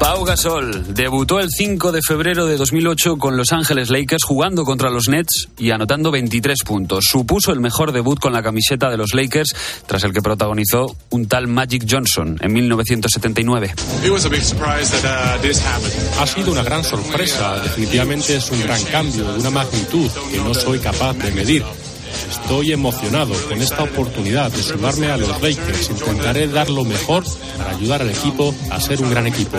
Pau Gasol debutó el 5 de febrero de 2008 con Los Ángeles Lakers jugando contra los Nets y anotando 23 puntos. Supuso el mejor debut con la camiseta de los Lakers tras el que protagonizó un tal Magic Johnson en 1979. Uh, ha sido una gran sorpresa. Definitivamente es un gran cambio de una magnitud que no soy capaz de medir. Estoy emocionado con esta oportunidad de sumarme a los Lakers. Intentaré dar lo mejor para ayudar al equipo a ser un gran equipo.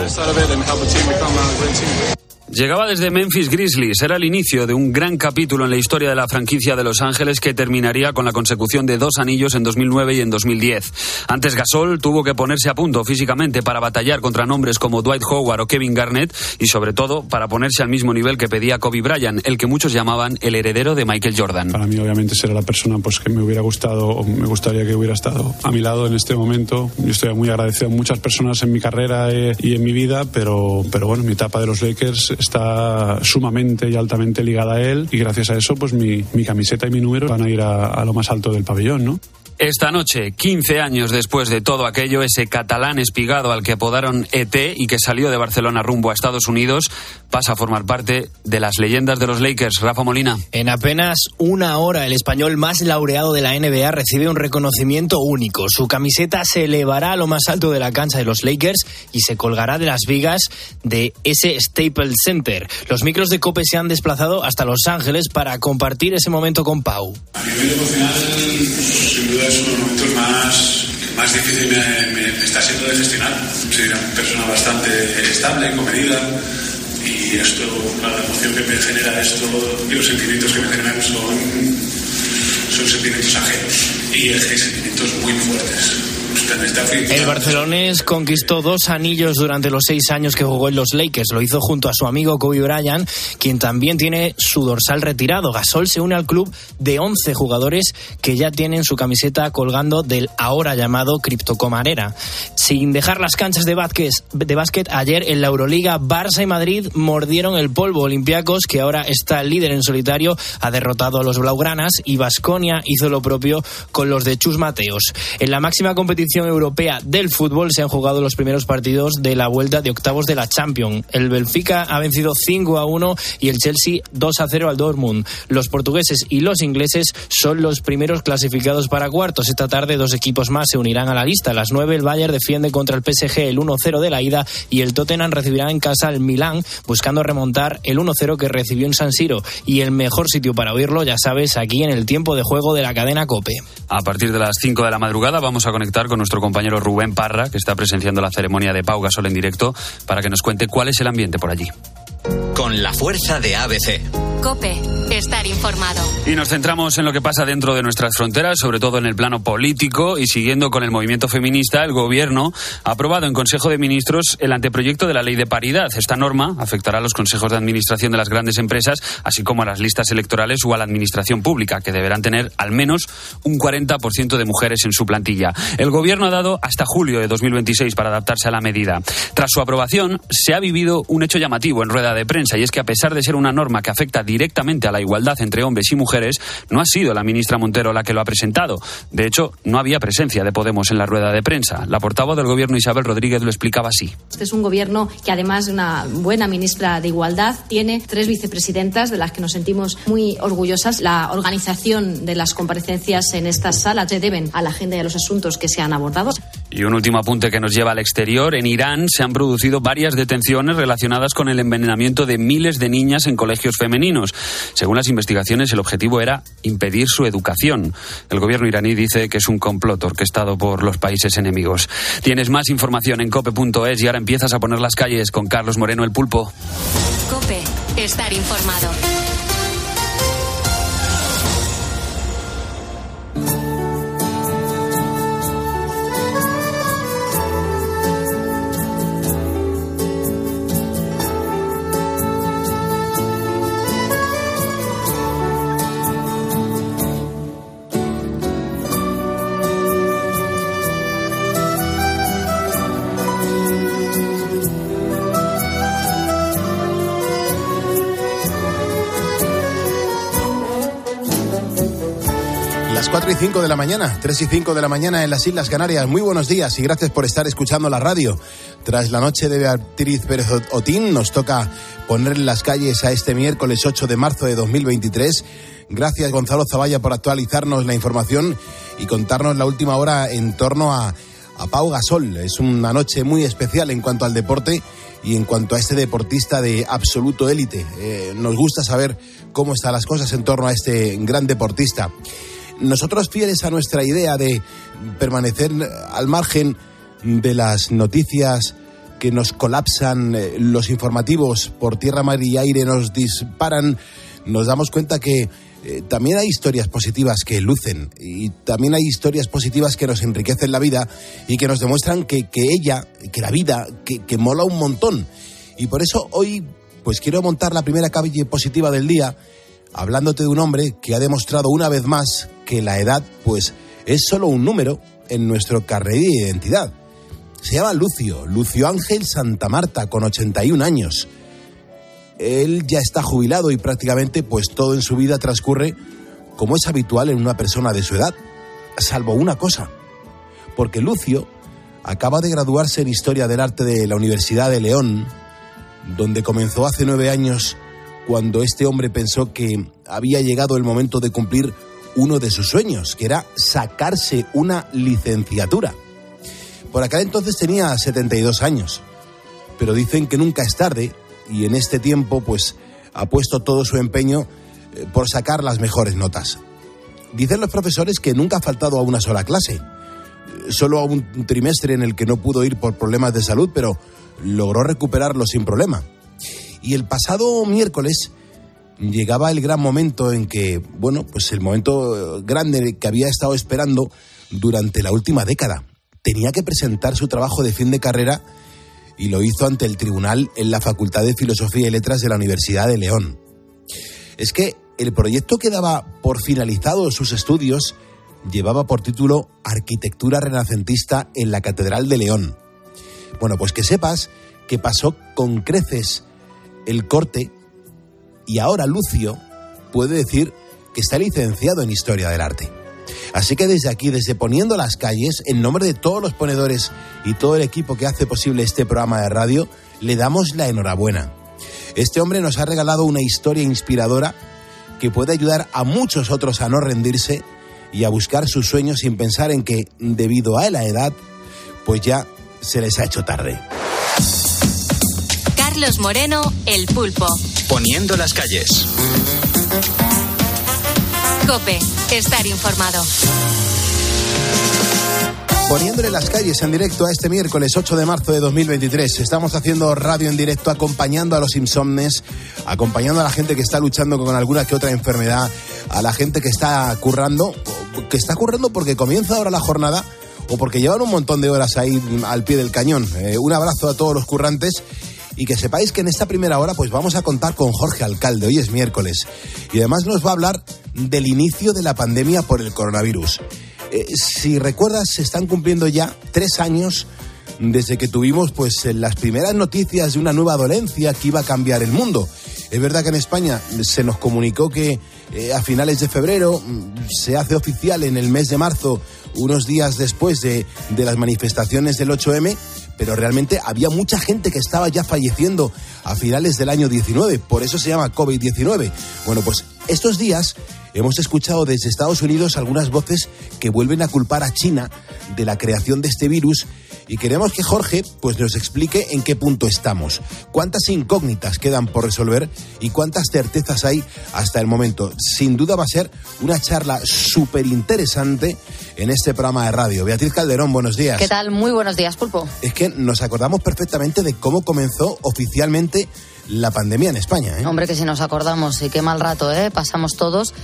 Llegaba desde Memphis Grizzlies. Era el inicio de un gran capítulo en la historia de la franquicia de Los Ángeles que terminaría con la consecución de dos anillos en 2009 y en 2010. Antes Gasol tuvo que ponerse a punto físicamente para batallar contra nombres como Dwight Howard o Kevin Garnett y sobre todo para ponerse al mismo nivel que pedía Kobe Bryant, el que muchos llamaban el heredero de Michael Jordan. Para mí obviamente será la persona pues que me hubiera gustado o me gustaría que hubiera estado a mi lado en este momento. Yo estoy muy agradecido a muchas personas en mi carrera eh, y en mi vida, pero, pero bueno, mi etapa de los Lakers está sumamente y altamente ligada a él y gracias a eso pues mi, mi camiseta y mi número van a ir a, a lo más alto del pabellón, ¿no? Esta noche, 15 años después de todo aquello, ese catalán espigado al que apodaron ET y que salió de Barcelona rumbo a Estados Unidos, pasa a formar parte de las leyendas de los Lakers. Rafa Molina. En apenas una hora, el español más laureado de la NBA recibe un reconocimiento único. Su camiseta se elevará a lo más alto de la cancha de los Lakers y se colgará de las vigas de ese Staples Center. Los micros de Cope se han desplazado hasta Los Ángeles para compartir ese momento con Pau. A nivel emocional, sin duda es uno de los momentos más, más difícil me, está siendo de gestionar. Soy una persona bastante estable, comedida, y esto, la emoción que me genera esto y los sentimientos que me generan son, son sentimientos ajenos y sentimientos muy fuertes. El barcelonés conquistó dos anillos durante los seis años que jugó en los Lakers. Lo hizo junto a su amigo Kobe Bryant, quien también tiene su dorsal retirado. Gasol se une al club de 11 jugadores que ya tienen su camiseta colgando del ahora llamado Criptocomarera. Sin dejar las canchas de básquet, de básquet, ayer en la Euroliga, Barça y Madrid mordieron el polvo. Olympiacos, que ahora está líder en solitario, ha derrotado a los Blaugranas y Vasconia hizo lo propio con los de Chus Mateos. En la máxima competición europea del fútbol se han jugado los primeros partidos de la vuelta de octavos de la Champions. El Benfica ha vencido 5 a 1 y el Chelsea 2 a 0 al Dortmund. Los portugueses y los ingleses son los primeros clasificados para cuartos. Esta tarde dos equipos más se unirán a la lista. A las 9 el Bayern defiende contra el PSG el 1-0 de la ida y el Tottenham recibirá en casa al Milán buscando remontar el 1-0 que recibió en San Siro. Y el mejor sitio para oírlo, ya sabes, aquí en el tiempo de juego de la cadena Cope. A partir de las 5 de la madrugada vamos a conectar con nuestro compañero Rubén Parra, que está presenciando la ceremonia de Pau Gasol en directo, para que nos cuente cuál es el ambiente por allí. Con la fuerza de ABC. Cope, estar informado. Y nos centramos en lo que pasa dentro de nuestras fronteras, sobre todo en el plano político y siguiendo con el movimiento feminista, el gobierno ha aprobado en Consejo de Ministros el anteproyecto de la ley de paridad. Esta norma afectará a los consejos de administración de las grandes empresas, así como a las listas electorales o a la administración pública, que deberán tener al menos un 40% de mujeres en su plantilla. El gobierno ha dado hasta julio de 2026 para adaptarse a la medida. Tras su aprobación, se ha vivido un hecho llamativo en rueda de prensa y es que a pesar de ser una norma que afecta directamente a la igualdad entre hombres y mujeres, no ha sido la ministra Montero la que lo ha presentado. De hecho, no había presencia de Podemos en la rueda de prensa. La portavoz del gobierno Isabel Rodríguez lo explicaba así. Este es un gobierno que además de una buena ministra de Igualdad tiene tres vicepresidentas de las que nos sentimos muy orgullosas. La organización de las comparecencias en estas salas se deben a la agenda y a los asuntos que se han abordado. Y un último apunte que nos lleva al exterior. En Irán se han producido varias detenciones relacionadas con el envenenamiento de miles de niñas en colegios femeninos. Según las investigaciones, el objetivo era impedir su educación. El gobierno iraní dice que es un complot orquestado por los países enemigos. Tienes más información en cope.es y ahora empiezas a poner las calles con Carlos Moreno el Pulpo. Cope, estar informado. 5 de la mañana, 3 y 5 de la mañana en las Islas Canarias. Muy buenos días y gracias por estar escuchando la radio. Tras la noche de Beatriz Pérez Otín, nos toca poner en las calles a este miércoles 8 de marzo de 2023. Gracias Gonzalo Zavalla por actualizarnos la información y contarnos la última hora en torno a, a Pau Gasol. Es una noche muy especial en cuanto al deporte y en cuanto a este deportista de absoluto élite. Eh, nos gusta saber cómo están las cosas en torno a este gran deportista. Nosotros fieles a nuestra idea de permanecer al margen de las noticias que nos colapsan, eh, los informativos por tierra, mar y aire nos disparan, nos damos cuenta que eh, también hay historias positivas que lucen y también hay historias positivas que nos enriquecen la vida y que nos demuestran que, que ella, que la vida, que, que, mola un montón. Y por eso hoy pues quiero montar la primera calle positiva del día hablándote de un hombre que ha demostrado una vez más que la edad pues es solo un número en nuestro carnet de identidad. Se llama Lucio, Lucio Ángel Santa Marta, con 81 años. Él ya está jubilado y prácticamente pues todo en su vida transcurre como es habitual en una persona de su edad, salvo una cosa, porque Lucio acaba de graduarse en Historia del Arte de la Universidad de León, donde comenzó hace nueve años cuando este hombre pensó que había llegado el momento de cumplir uno de sus sueños, que era sacarse una licenciatura. Por aquel entonces tenía 72 años, pero dicen que nunca es tarde y en este tiempo pues ha puesto todo su empeño eh, por sacar las mejores notas. Dicen los profesores que nunca ha faltado a una sola clase, solo a un trimestre en el que no pudo ir por problemas de salud, pero logró recuperarlo sin problema. Y el pasado miércoles llegaba el gran momento en que, bueno, pues el momento grande que había estado esperando durante la última década. Tenía que presentar su trabajo de fin de carrera y lo hizo ante el tribunal en la Facultad de Filosofía y Letras de la Universidad de León. Es que el proyecto que daba por finalizado sus estudios llevaba por título Arquitectura Renacentista en la Catedral de León. Bueno, pues que sepas que pasó con creces el corte y ahora Lucio puede decir que está licenciado en Historia del Arte. Así que desde aquí, desde Poniendo las Calles, en nombre de todos los ponedores y todo el equipo que hace posible este programa de radio, le damos la enhorabuena. Este hombre nos ha regalado una historia inspiradora que puede ayudar a muchos otros a no rendirse y a buscar sus sueños sin pensar en que, debido a la edad, pues ya se les ha hecho tarde. Carlos Moreno, El Pulpo. Poniendo las calles. Cope, estar informado. Poniéndole las calles en directo a este miércoles 8 de marzo de 2023. Estamos haciendo radio en directo acompañando a los insomnes, acompañando a la gente que está luchando con alguna que otra enfermedad, a la gente que está currando, que está currando porque comienza ahora la jornada o porque llevan un montón de horas ahí al pie del cañón. Eh, un abrazo a todos los currantes y que sepáis que en esta primera hora pues vamos a contar con Jorge Alcalde, hoy es miércoles, y además nos va a hablar del inicio de la pandemia por el coronavirus. Eh, si recuerdas, se están cumpliendo ya tres años desde que tuvimos pues las primeras noticias de una nueva dolencia que iba a cambiar el mundo. Es verdad que en España se nos comunicó que eh, a finales de febrero mm, se hace oficial en el mes de marzo, unos días después de, de las manifestaciones del 8M, pero realmente había mucha gente que estaba ya falleciendo a finales del año 19, por eso se llama COVID-19. Bueno, pues estos días hemos escuchado desde Estados Unidos algunas voces que vuelven a culpar a China de la creación de este virus y queremos que Jorge pues nos explique en qué punto estamos, cuántas incógnitas quedan por resolver y cuántas certezas hay hasta el momento. Sin duda va a ser una charla súper interesante en este programa de radio. Beatriz Calderón, buenos días. ¿Qué tal? Muy buenos días, Pulpo. Es que nos acordamos perfectamente de cómo comenzó oficialmente la pandemia en España. ¿eh? Hombre, que si nos acordamos, y qué mal rato, ¿eh? Pasamos todos.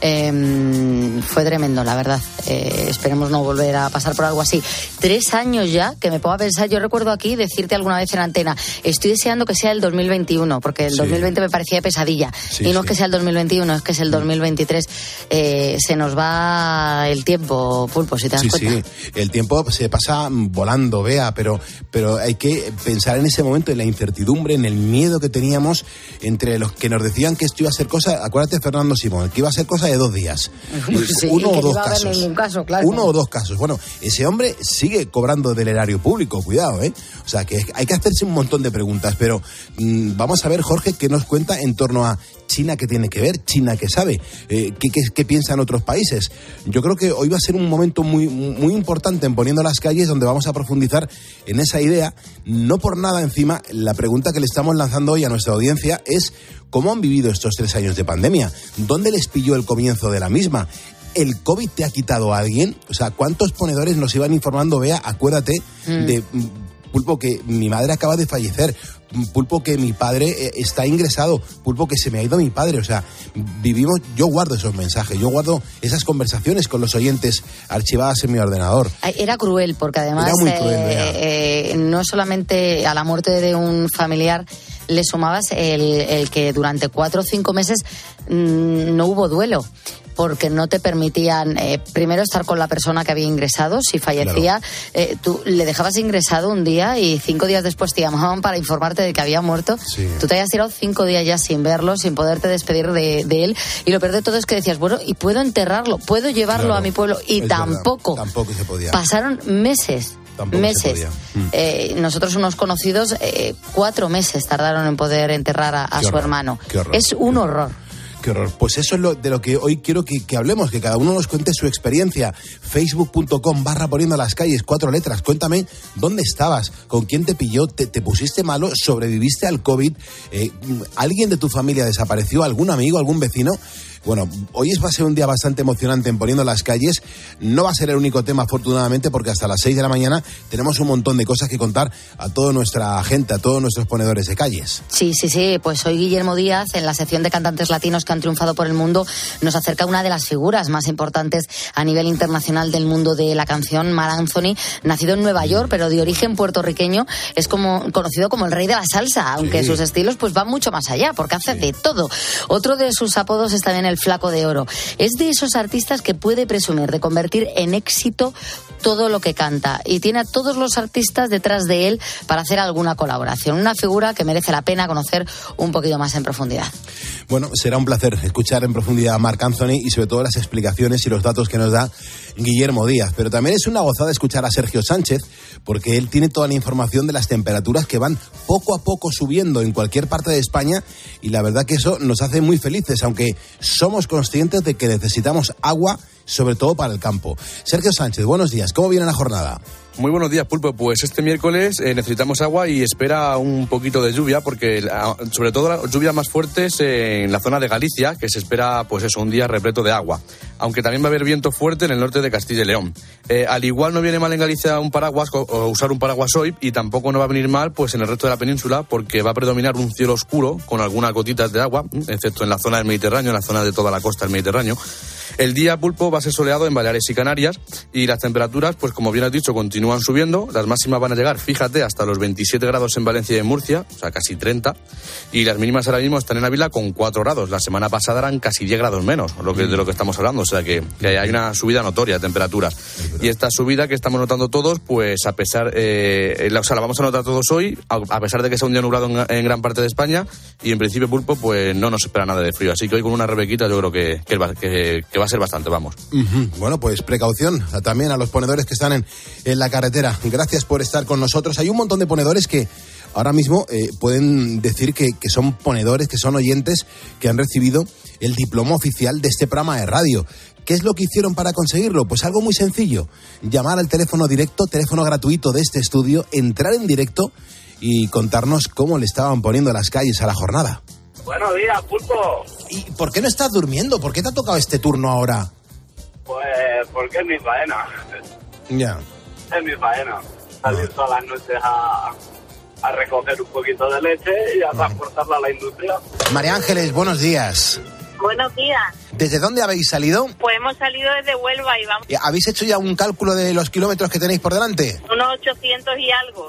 Eh, fue tremendo, la verdad. Eh, esperemos no volver a pasar por algo así. Tres años ya que me a pensar. Yo recuerdo aquí decirte alguna vez en antena, estoy deseando que sea el 2021, porque el Sí. 2020 me parecía pesadilla. Sí, y no es que sea el 2021, es que es el 2023. Eh, se nos va el tiempo, Pulpo, si te das Sí, cuenta. sí, el tiempo se pasa volando, vea, pero, pero hay que pensar en ese momento, en la incertidumbre, en el miedo que que teníamos entre los que nos decían que esto iba a ser cosa, acuérdate Fernando Simón, que iba a ser cosa de dos días. Sí, Uno o dos casos. ningún caso, claro. Uno o dos casos. Bueno, ese hombre sigue cobrando del erario público, cuidado, ¿eh? O sea, que hay que hacerse un montón de preguntas, pero mm, vamos a ver, Jorge, qué nos cuenta en torno a China que tiene que ver, China que sabe, eh, qué, qué, qué piensan otros países. Yo creo que hoy va a ser un momento muy, muy importante en Poniendo las calles donde vamos a profundizar en esa idea. No por nada encima, la pregunta que le estamos lanzando hoy a nuestra audiencia es ¿cómo han vivido estos tres años de pandemia? ¿Dónde les pilló el comienzo de la misma? ¿El COVID te ha quitado a alguien? O sea, ¿cuántos ponedores nos iban informando? Vea, acuérdate Mm. de Pulpo que mi madre acaba de fallecer, Pulpo que mi padre eh, está ingresado, Pulpo que se me ha ido mi padre. O sea, vivimos, yo guardo esos mensajes, yo guardo esas conversaciones con los oyentes archivadas en mi ordenador. Era cruel porque además Era muy cruel, eh, Bea. eh, no solamente a la muerte de un familiar le sumabas el, el que durante cuatro o cinco meses mm, no hubo duelo porque no te permitían eh, primero estar con la persona que había ingresado, si fallecía, eh, tú le dejabas ingresado un día y cinco días después te llamaban para informarte de que había muerto. Sí. Tú te habías tirado cinco días ya sin verlo, sin poderte despedir de, de él y lo peor de todo es que decías, bueno, y puedo enterrarlo, puedo llevarlo Claro, a mi pueblo y es verdad, tampoco. tampoco se podía. Pasaron meses. Tampoco meses. podía. Mm. Eh, nosotros, unos conocidos, eh, cuatro meses tardaron en poder enterrar a, a su horror, hermano. qué horror, es un horror. Qué horror. Pues eso es lo, de lo que hoy quiero que, hablemos, que cada uno nos cuente su experiencia. Facebook.com barra poniendo las calles, cuatro letras. Cuéntame dónde estabas, con quién te pilló, te, te pusiste malo, sobreviviste al COVID, eh, alguien de tu familia desapareció, algún amigo, algún vecino. Bueno, hoy va a ser un día bastante emocionante en Poniendo las Calles. No va a ser el único tema, afortunadamente, porque hasta las 6 de la mañana tenemos un montón de cosas que contar a toda nuestra gente, a todos nuestros ponedores de calles. Sí, sí, sí. Pues hoy Guillermo Díaz, en la sección de cantantes latinos que han triunfado por el mundo, nos acerca una de las figuras más importantes a nivel internacional del mundo de la canción, Mar Anthony, nacido en Nueva York, pero de origen puertorriqueño, es como conocido como el rey de la salsa, aunque Sí. sus estilos pues van mucho más allá, porque hace de todo. Otro de sus apodos es también el flaco de oro. Es de esos artistas que puede presumir de convertir en éxito todo lo que canta y tiene a todos los artistas detrás de él para hacer alguna colaboración. Una figura que merece la pena conocer un poquito más en profundidad. Bueno, será un placer escuchar en profundidad a Marc Anthony y sobre todo las explicaciones y los datos que nos da Guillermo Díaz. Pero también es una gozada escuchar a Sergio Sánchez porque él tiene toda la información de las temperaturas que van poco a poco subiendo en cualquier parte de España y la verdad que eso nos hace muy felices, aunque somos conscientes de que necesitamos agua, sobre todo para el campo. Sergio Sánchez, buenos días. ¿Cómo viene la jornada? Muy buenos días, Pulpo. Pues este miércoles eh, necesitamos agua y espera un poquito de lluvia, porque la- sobre todo las lluvias más fuertes en la zona de Galicia, que se espera, pues eso, un día repleto de agua. Aunque también va a haber viento fuerte en el norte de Castilla y León. Eh, al igual no viene mal en Galicia un paraguas o, o usar un paraguas hoy, y tampoco no va a venir mal pues en el resto de la península, porque va a predominar un cielo oscuro con algunas gotitas de agua, mm, excepto en la zona del Mediterráneo, en la zona de toda la costa del Mediterráneo. El día pulpo va a ser soleado en Baleares y Canarias y las temperaturas, pues como bien has dicho, continúan subiendo. Las máximas van a llegar, fíjate, hasta los 27 grados en Valencia y en Murcia, o sea, casi 30. Y las mínimas ahora mismo están en Ávila con 4 grados. La semana pasada eran casi 10 grados menos, lo que, de lo que estamos hablando. O sea, que, hay una subida notoria de temperaturas. Y esta subida que estamos notando todos, pues a pesar, eh, o sea, la vamos a notar todos hoy, a, pesar de que sea un día nublado en, en gran parte de España. Y en principio, pulpo, pues no nos espera nada de frío. Así que hoy con una rebequita yo creo que- que va a ser bastante, vamos. Bueno, pues precaución también a los ponedores que están en, en la carretera. Gracias por estar con nosotros. Hay un montón de ponedores que ahora mismo eh, pueden decir que, que son ponedores, que son oyentes, que han recibido el diploma oficial de este programa de radio. ¿Qué es lo que hicieron para conseguirlo? Pues algo muy sencillo. Llamar al teléfono directo, teléfono gratuito de este estudio, entrar en directo y contarnos cómo le estaban poniendo las calles a la jornada. Buenos días, Pulpo. ¿Y por qué no estás durmiendo? ¿Por qué te ha tocado este turno ahora? Pues porque es mi faena. Ya. Es mi faena. Salir todas las noches a, a recoger un poquito de leche y a transportarla a la industria. María Ángeles, buenos días. Buenos días. ¿Desde dónde habéis salido? Pues hemos salido desde Huelva y vamos Eh, ¿Habéis hecho ya un cálculo de los kilómetros que tenéis por delante? unos 800 y algo.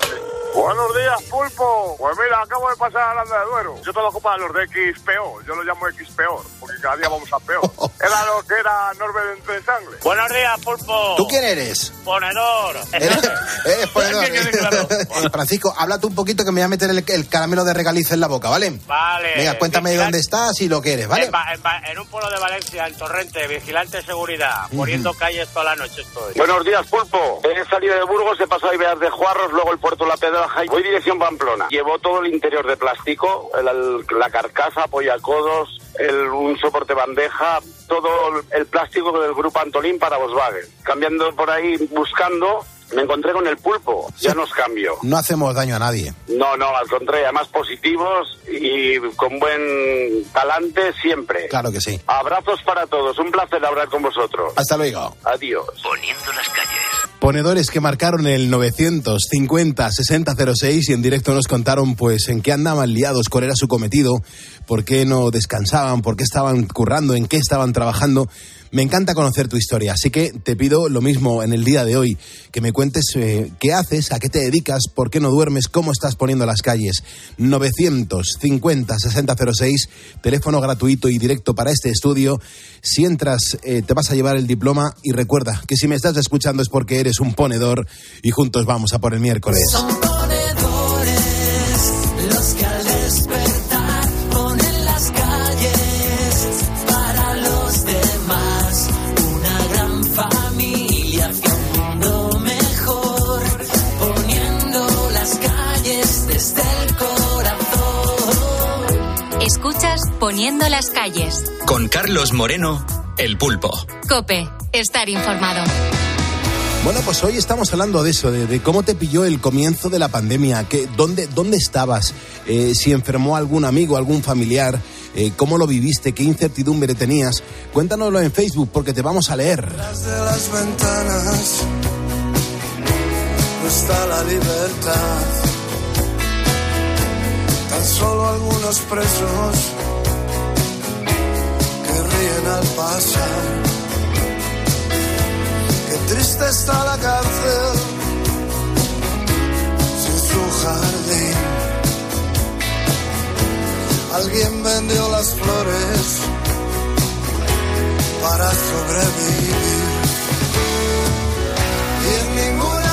Buenos días, pulpo. Pues mira, acabo de pasar a Aranda de Duero. Yo todo para los de X peor. Yo lo llamo X peor, porque cada día vamos a peor. Era lo que era Norbert entre sangre. Buenos días, pulpo. ¿Tú quién eres? Ponedor. Eres, eres ponedor. Eh, Francisco, habla tú un poquito que me voy a meter el, el caramelo de regaliz en la boca, ¿vale? Vale. Venga, cuéntame de dónde estás y lo que eres, ¿vale? En, Va- en Va- en un pueblo de Valencia, en Torrente, vigilante de seguridad, poniendo calles toda la noche estoy. Buenos días, Pulpo. He salido de Burgos, he pasado a Ibeas de Juarros, luego el puerto La Pedraja y voy dirección Pamplona. Llevo todo el interior de plástico, el- el- la carcasa, apoyacodos, el, un soporte bandeja, todo el plástico del grupo Antolín para Volkswagen. Cambiando por ahí, buscando, me encontré con el pulpo. Ya nos cambio. No hacemos daño a nadie. No, no, al contrario, además positivos y con buen talante siempre. Claro que sí. Abrazos para todos, un placer hablar con vosotros. Hasta luego. Adiós. Poniendo las calles. Ponedores que marcaron el 950-6006 y en directo nos contaron pues en qué andaban liados, cuál era su cometido, por qué no descansaban, por qué estaban currando, en qué estaban trabajando. Me encanta conocer tu historia, así que te pido lo mismo en el día de hoy, que me cuentes eh, qué haces, a qué te dedicas, por qué no duermes, cómo estás poniendo las calles. 950-6006, teléfono gratuito y directo para este estudio. Si entras, eh, te vas a llevar el diploma y recuerda que si me estás escuchando es porque eres un ponedor y juntos vamos a por el miércoles. Poniendo las calles. Con Carlos Moreno, el pulpo. Cope, estar informado. Bueno, pues hoy estamos hablando de eso, de, de cómo te pilló el comienzo de la pandemia, que, dónde, dónde estabas, eh, si enfermó algún amigo, algún familiar, eh, cómo lo viviste, qué incertidumbre tenías. Cuéntanoslo en Facebook porque te vamos a leer. De las ventanas no está la libertad. Tan solo algunos presos que ríen al pasar. Qué triste está la cárcel sin su jardín. Alguien vendió las flores para sobrevivir. Y en ninguna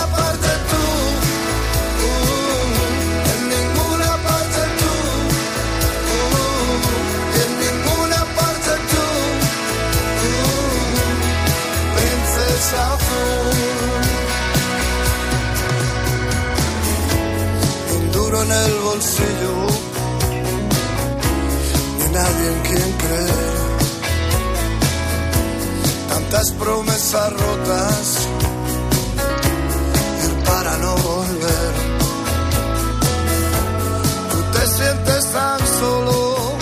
en el bolsillo, ni nadie en quien creer tantas promesas rotas ir para no volver. Tú te sientes tan solo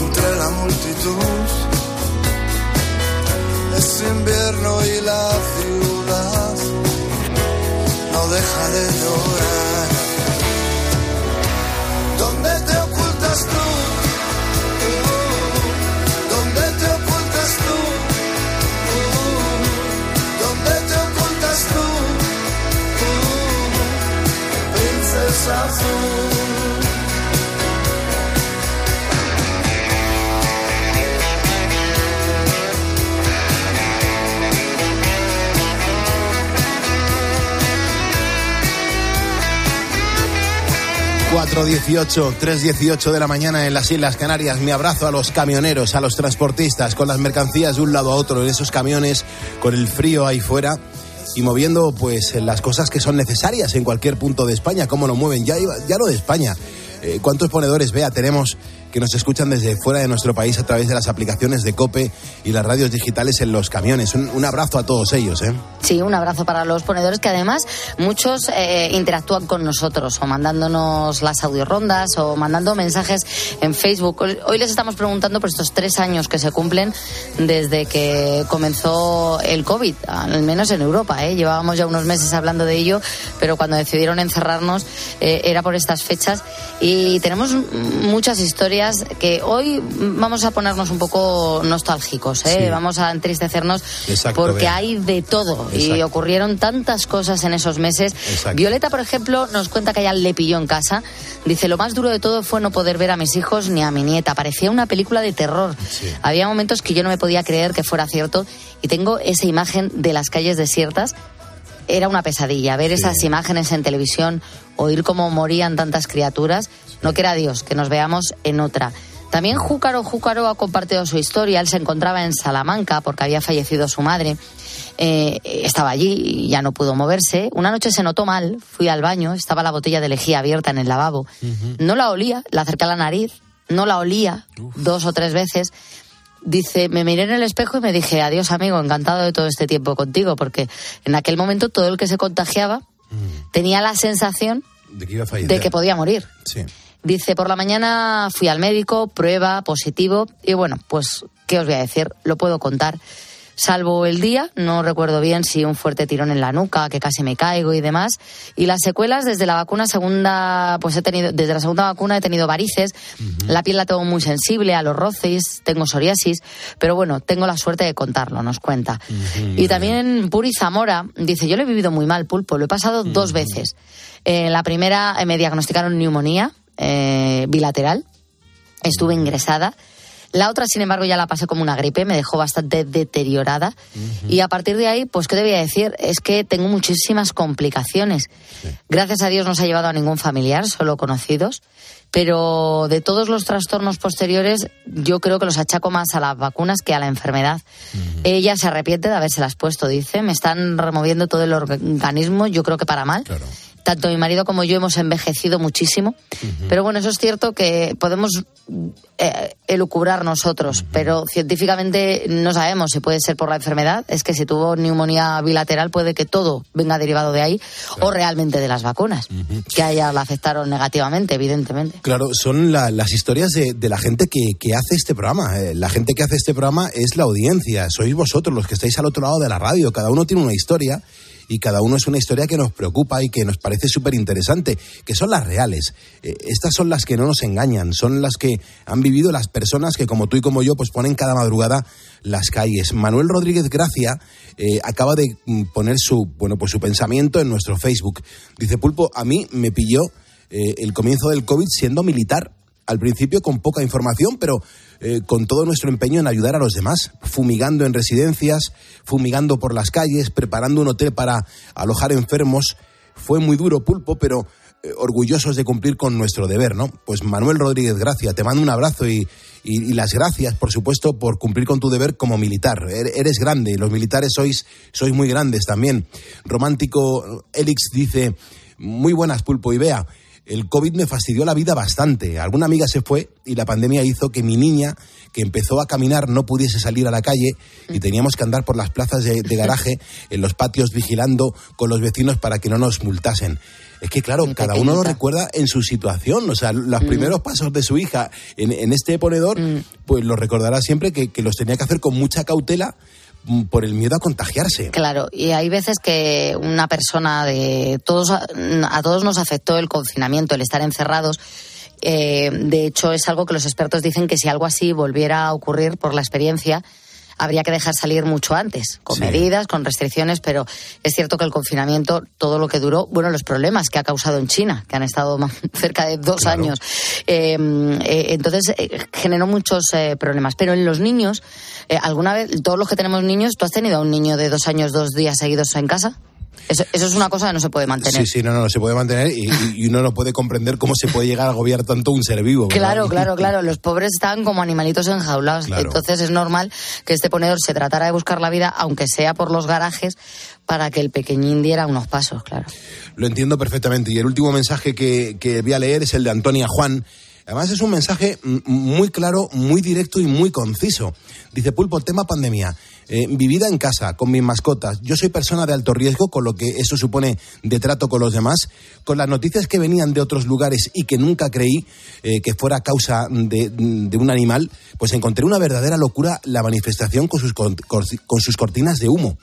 entre la multitud. Es invierno y la ciudad no deja de llorar. 418, 318 de la mañana en las Islas Canarias. Mi abrazo a los camioneros, a los transportistas, con las mercancías de un lado a otro en esos camiones, con el frío ahí fuera y moviendo pues las cosas que son necesarias en cualquier punto de España. ¿Cómo lo mueven? Ya, ya no de España. Eh, ¿Cuántos ponedores, vea, tenemos que nos escuchan desde fuera de nuestro país a través de las aplicaciones de COPE y las radios digitales en los camiones? Un, abrazo a todos ellos, ¿eh? Sí, un abrazo para los ponedores que además muchos eh, interactúan con nosotros o mandándonos las audiorondas o mandando mensajes en Facebook. Hoy les estamos preguntando por estos tres años que se cumplen desde que comenzó el COVID, al menos en Europa. ¿eh? Llevábamos ya unos meses hablando de ello, pero cuando decidieron encerrarnos eh, era por estas fechas y tenemos muchas historias que hoy vamos a ponernos un poco nostálgicos, ¿eh? Sí. vamos a entristecernos Exacto, porque hay de todo y ocurrieron tantas cosas en esos meses. Exacto. Violeta, por ejemplo, nos cuenta que ella le pilló en casa. Dice, lo más duro de todo fue no poder ver a mis hijos ni a mi nieta. Parecía una película de terror. Había momentos que yo no me podía creer que fuera cierto y tengo esa imagen de las calles desiertas era una pesadilla. Ver esas imágenes en televisión, oír cómo morían tantas criaturas, no quiera Dios que nos veamos en otra. También Júcaro Júcaro ha compartido su historia. Él se encontraba en Salamanca porque había fallecido su madre. Eh, estaba allí y ya no pudo moverse. Una noche se notó mal, fui al baño, estaba la botella de lejía abierta en el lavabo. No la olía, la acerqué a la nariz, no la olía dos o tres veces. Dice, me miré en el espejo y me dije, adiós amigo, encantado de todo este tiempo contigo, porque en aquel momento todo el que se contagiaba tenía la sensación De que iba a de que podía morir. Sí. Dice, por la mañana fui al médico, prueba, positivo, y bueno, pues, ¿qué os voy a decir? Lo puedo contar. Salvo el día, no recuerdo bien si un fuerte tirón en la nuca, que casi me caigo y demás. Y las secuelas desde la vacuna segunda, pues he tenido, desde la segunda vacuna he tenido varices, la piel la tengo muy sensible a los roces, tengo psoriasis, pero bueno, tengo la suerte de contarlo, nos cuenta. Y también Puri Zamora dice, yo lo he vivido muy mal, pulpo, lo he pasado dos veces. Eh, la primera eh, me diagnosticaron neumonía eh, bilateral, estuve ingresada. La otra, sin embargo, ya la pasé como una gripe, me dejó bastante deteriorada. Y a partir de ahí, pues, ¿qué te voy a decir? Es que tengo muchísimas complicaciones. Gracias a Dios no se ha llevado a ningún familiar, solo conocidos. Pero de todos los trastornos posteriores, yo creo que los achaco más a las vacunas que a la enfermedad. Ella se arrepiente de habérselas puesto, dice. Me están removiendo todo el organismo, yo creo que para mal. Tanto mi marido como yo hemos envejecido muchísimo. Pero bueno, eso es cierto que podemos eh, elucubrar nosotros, pero científicamente no sabemos si puede ser por la enfermedad. Es que si tuvo neumonía bilateral puede que todo venga derivado de ahí o realmente de las vacunas, que a ella la afectaron negativamente, evidentemente. Claro, son la- las historias de, de la gente que, que hace este programa. Eh, la gente que hace este programa es la audiencia, sois vosotros los que estáis al otro lado de la radio. Cada uno tiene una historia y cada uno es una historia que nos preocupa y que nos parece súper interesante, que son las reales. Eh, estas son las que no nos engañan, son las que han vivido las personas que como tú y como yo pues ponen cada madrugada las calles. Manuel Rodríguez Gracia eh, acaba de mm, poner su, bueno, pues su pensamiento en nuestro Facebook. Dice, Pulpo, a mí me pilló eh, el comienzo del COVID siendo militar. Al principio con poca información, pero eh, con todo nuestro empeño en ayudar a los demás, fumigando en residencias, fumigando por las calles, preparando un hotel para alojar enfermos. Fue muy duro, pulpo, pero eh, orgullosos de cumplir con nuestro deber, ¿no? Pues Manuel Rodríguez Gracia, te mando un abrazo y, y- las gracias, por supuesto, por cumplir con tu deber como militar. Er- Eres grande y los militares sois, sois muy grandes también. Romántico Elix dice, muy buenas, pulpo y vea. El COVID me fastidió la vida bastante. Alguna amiga se fue y la pandemia hizo que mi niña, que empezó a caminar, no pudiese salir a la calle y teníamos que andar por las plazas de, de garaje, en los patios, vigilando con los vecinos para que no nos multasen. Es que, claro, cada uno lo recuerda en su situación. O sea, los primeros pasos de su hija en, en este ponedor, pues lo recordará siempre que, que los tenía que hacer con mucha cautela mm, por el miedo a contagiarse. Claro, y hay veces que una persona de todos a, todos nos afectó el confinamiento, el estar encerrados. Eh, de hecho, es algo que los expertos dicen que si algo así volviera a ocurrir por la experiencia, habría que dejar salir mucho antes, con medidas, con restricciones, pero es cierto que el confinamiento, todo lo que duró, bueno, los problemas que ha causado en China, que han estado más- cerca de dos años, eh, eh, entonces eh, generó muchos eh, problemas. Pero en los niños, eh, alguna vez, todos los que tenemos niños, ¿tú has tenido a un niño de dos años, dos días seguidos en casa? Eso, eso es una cosa que no se puede mantener. Sí, sí, no, no, no se puede mantener y, uno no puede comprender cómo se puede llegar a agobiar tanto un ser vivo. ¿verdad? Claro, claro, claro. Los pobres están como animalitos enjaulados. Claro. Entonces es normal que este ponedor se tratara de buscar la vida, aunque sea por los garajes, para que el pequeñín diera unos pasos, claro. Lo entiendo perfectamente. Y el último mensaje que, que voy a leer es el de Antonia Juan. Además es un mensaje muy claro, muy directo y muy conciso. Dice Pulpo, tema pandemia. Eh, vivida en casa, con mis mascotas. Yo soy persona de alto riesgo, con lo que eso supone de trato con los demás. Con las noticias que venían de otros lugares y que nunca creí eh, que fuera causa de, un animal, pues encontré una verdadera locura la manifestación con sus, cortinas de humo.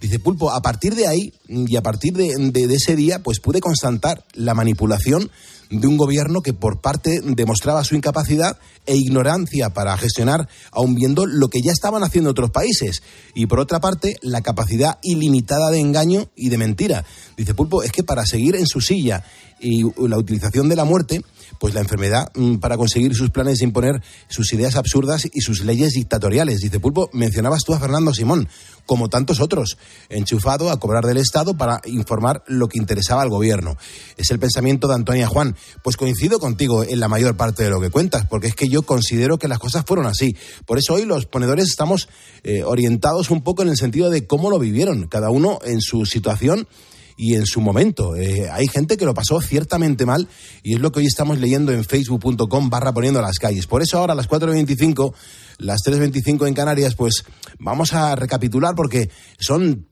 Dice Pulpo, a partir de ahí y a partir de, de- de ese día, pues pude constatar la manipulación de un gobierno que por parte demostraba su incapacidad e ignorancia para gestionar, aun viendo lo que ya estaban haciendo otros países. Y por otra parte, la capacidad ilimitada de engaño y de mentira. Dice Pulpo, es que para seguir en su silla y la utilización de la muerte, pues la enfermedad mm, para conseguir sus planes de imponer sus ideas absurdas y sus leyes dictatoriales. Dice Pulpo, mencionabas tú a Fernando Simón, como tantos otros, enchufado a cobrar del Estado para informar lo que interesaba al gobierno. Es el pensamiento de Antonia Juan. Pues coincido contigo en la mayor parte de lo que cuentas, porque es que yo considero que las cosas fueron así. Por eso hoy los ponedores estamos eh, orientados un poco en el sentido de cómo lo vivieron, cada uno en su situación y en su momento. Eh, hay gente que lo pasó ciertamente mal y es lo que hoy estamos leyendo en facebook.com barra poniendo las calles. Por eso ahora a las 4.25, las 3.25 en Canarias, pues vamos a recapitular porque son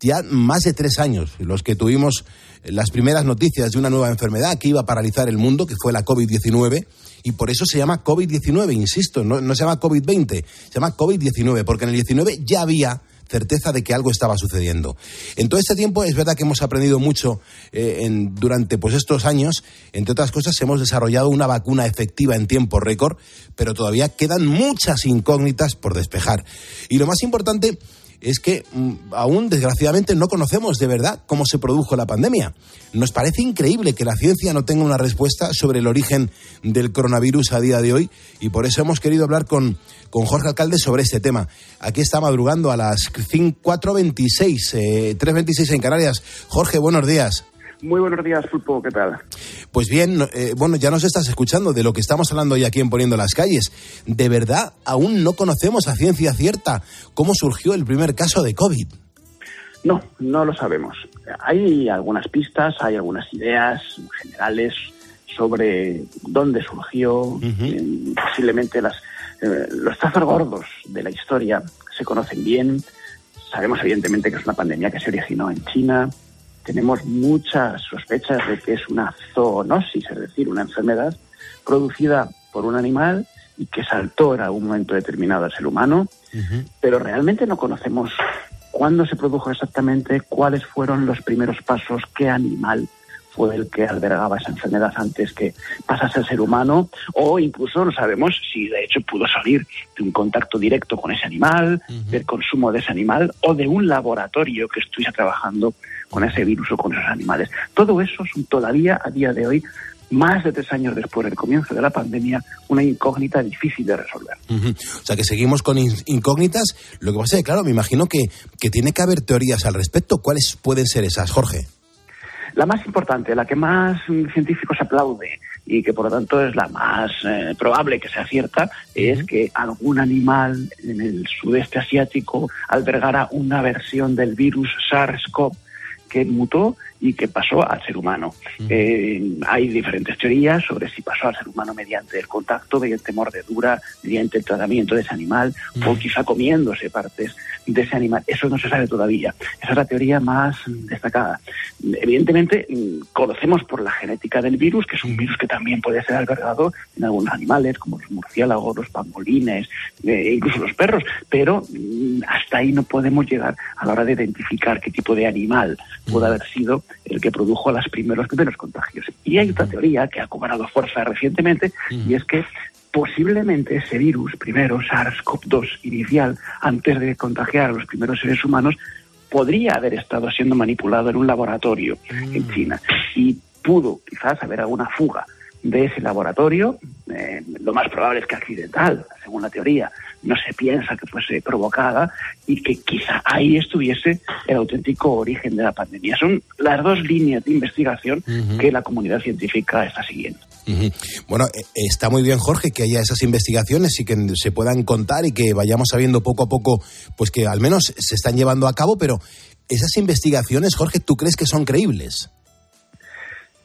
ya más de tres años los que tuvimos las primeras noticias de una nueva enfermedad que iba a paralizar el mundo, que fue la COVID-19, y por eso se llama COVID-19, insisto, no, no se llama COVID-20, se llama COVID-19, porque en el 19 ya había certeza de que algo estaba sucediendo. En todo este tiempo es verdad que hemos aprendido mucho eh, en, durante pues, estos años. Entre otras cosas, hemos desarrollado una vacuna efectiva en tiempo récord, pero todavía quedan muchas incógnitas por despejar. Y lo más importante es que mm, aún desgraciadamente no conocemos de verdad cómo se produjo la pandemia. Nos parece increíble que la ciencia no tenga una respuesta sobre el origen del coronavirus a día de hoy y por eso hemos querido hablar con, con Jorge Alcalde sobre este tema. Aquí está madrugando a las 4.26, eh, 3.26 en Canarias. Jorge, buenos días. Muy buenos días, Pulpo, ¿qué tal? Pues bien, eh, bueno, ya nos estás escuchando de lo que estamos hablando hoy aquí en Poniendo las Calles. De verdad, aún no conocemos a ciencia cierta cómo surgió el primer caso de COVID. No, no lo sabemos. Hay algunas pistas, hay algunas ideas generales sobre dónde surgió. Eh, Posiblemente las, eh, los trazos gordos de la historia se conocen bien. Sabemos evidentemente que es una pandemia que se originó en China. Tenemos muchas sospechas de que es una zoonosis, es decir, una enfermedad producida por un animal y que saltó en algún momento determinado al ser humano, pero realmente no conocemos cuándo se produjo exactamente, cuáles fueron los primeros pasos, qué animal fue el que albergaba esa enfermedad antes que pasase al ser humano, o incluso no sabemos si de hecho pudo salir de un contacto directo con ese animal, del consumo de ese animal, o de un laboratorio que estuviese trabajando con ese virus o con esos animales. Todo eso es todavía a día de hoy, más de tres años después del comienzo de la pandemia, una incógnita difícil de resolver. O sea, que seguimos con in- incógnitas. Lo que pasa es que, claro, me imagino que, que tiene que haber teorías al respecto. ¿Cuáles pueden ser esas, Jorge? La más importante, la que más mm, científicos aplaude y que por lo tanto es la más eh, probable que sea cierta, es que algún animal en el sudeste asiático albergara una versión del virus SARS-CoV que mutó y que pasó al ser humano. Eh, hay diferentes teorías sobre si pasó al ser humano mediante el contacto, mediante mordedura, mediante el tratamiento de ese animal o quizá comiéndose partes de ese animal. Eso no se sabe todavía. Esa es la teoría más destacada. Evidentemente, mm, conocemos por la genética del virus que es un virus que también puede ser albergado en algunos animales, como los murciélagos, los pangolines, eh, incluso los perros, pero mm, hasta ahí no podemos llegar a la hora de identificar qué tipo de animal puede haber sido el que produjo las primeros, los primeros contagios. Y hay otra teoría que ha cobrado fuerza recientemente, y es que posiblemente ese virus, primero SARS-CoV-2 inicial, antes de contagiar a los primeros seres humanos, podría haber estado siendo manipulado en un laboratorio en China. Y pudo quizás haber alguna fuga de ese laboratorio. Eh, lo más probable es que accidental, según la teoría. No se piensa que fuese provocada y que quizá ahí estuviese el auténtico origen de la pandemia. Son las dos líneas de investigación que la comunidad científica está siguiendo. Bueno, eh, está muy bien, Jorge, que haya esas investigaciones y que se puedan contar y que vayamos sabiendo poco a poco, pues que al menos se están llevando a cabo, pero esas investigaciones, Jorge, ¿tú crees que son creíbles?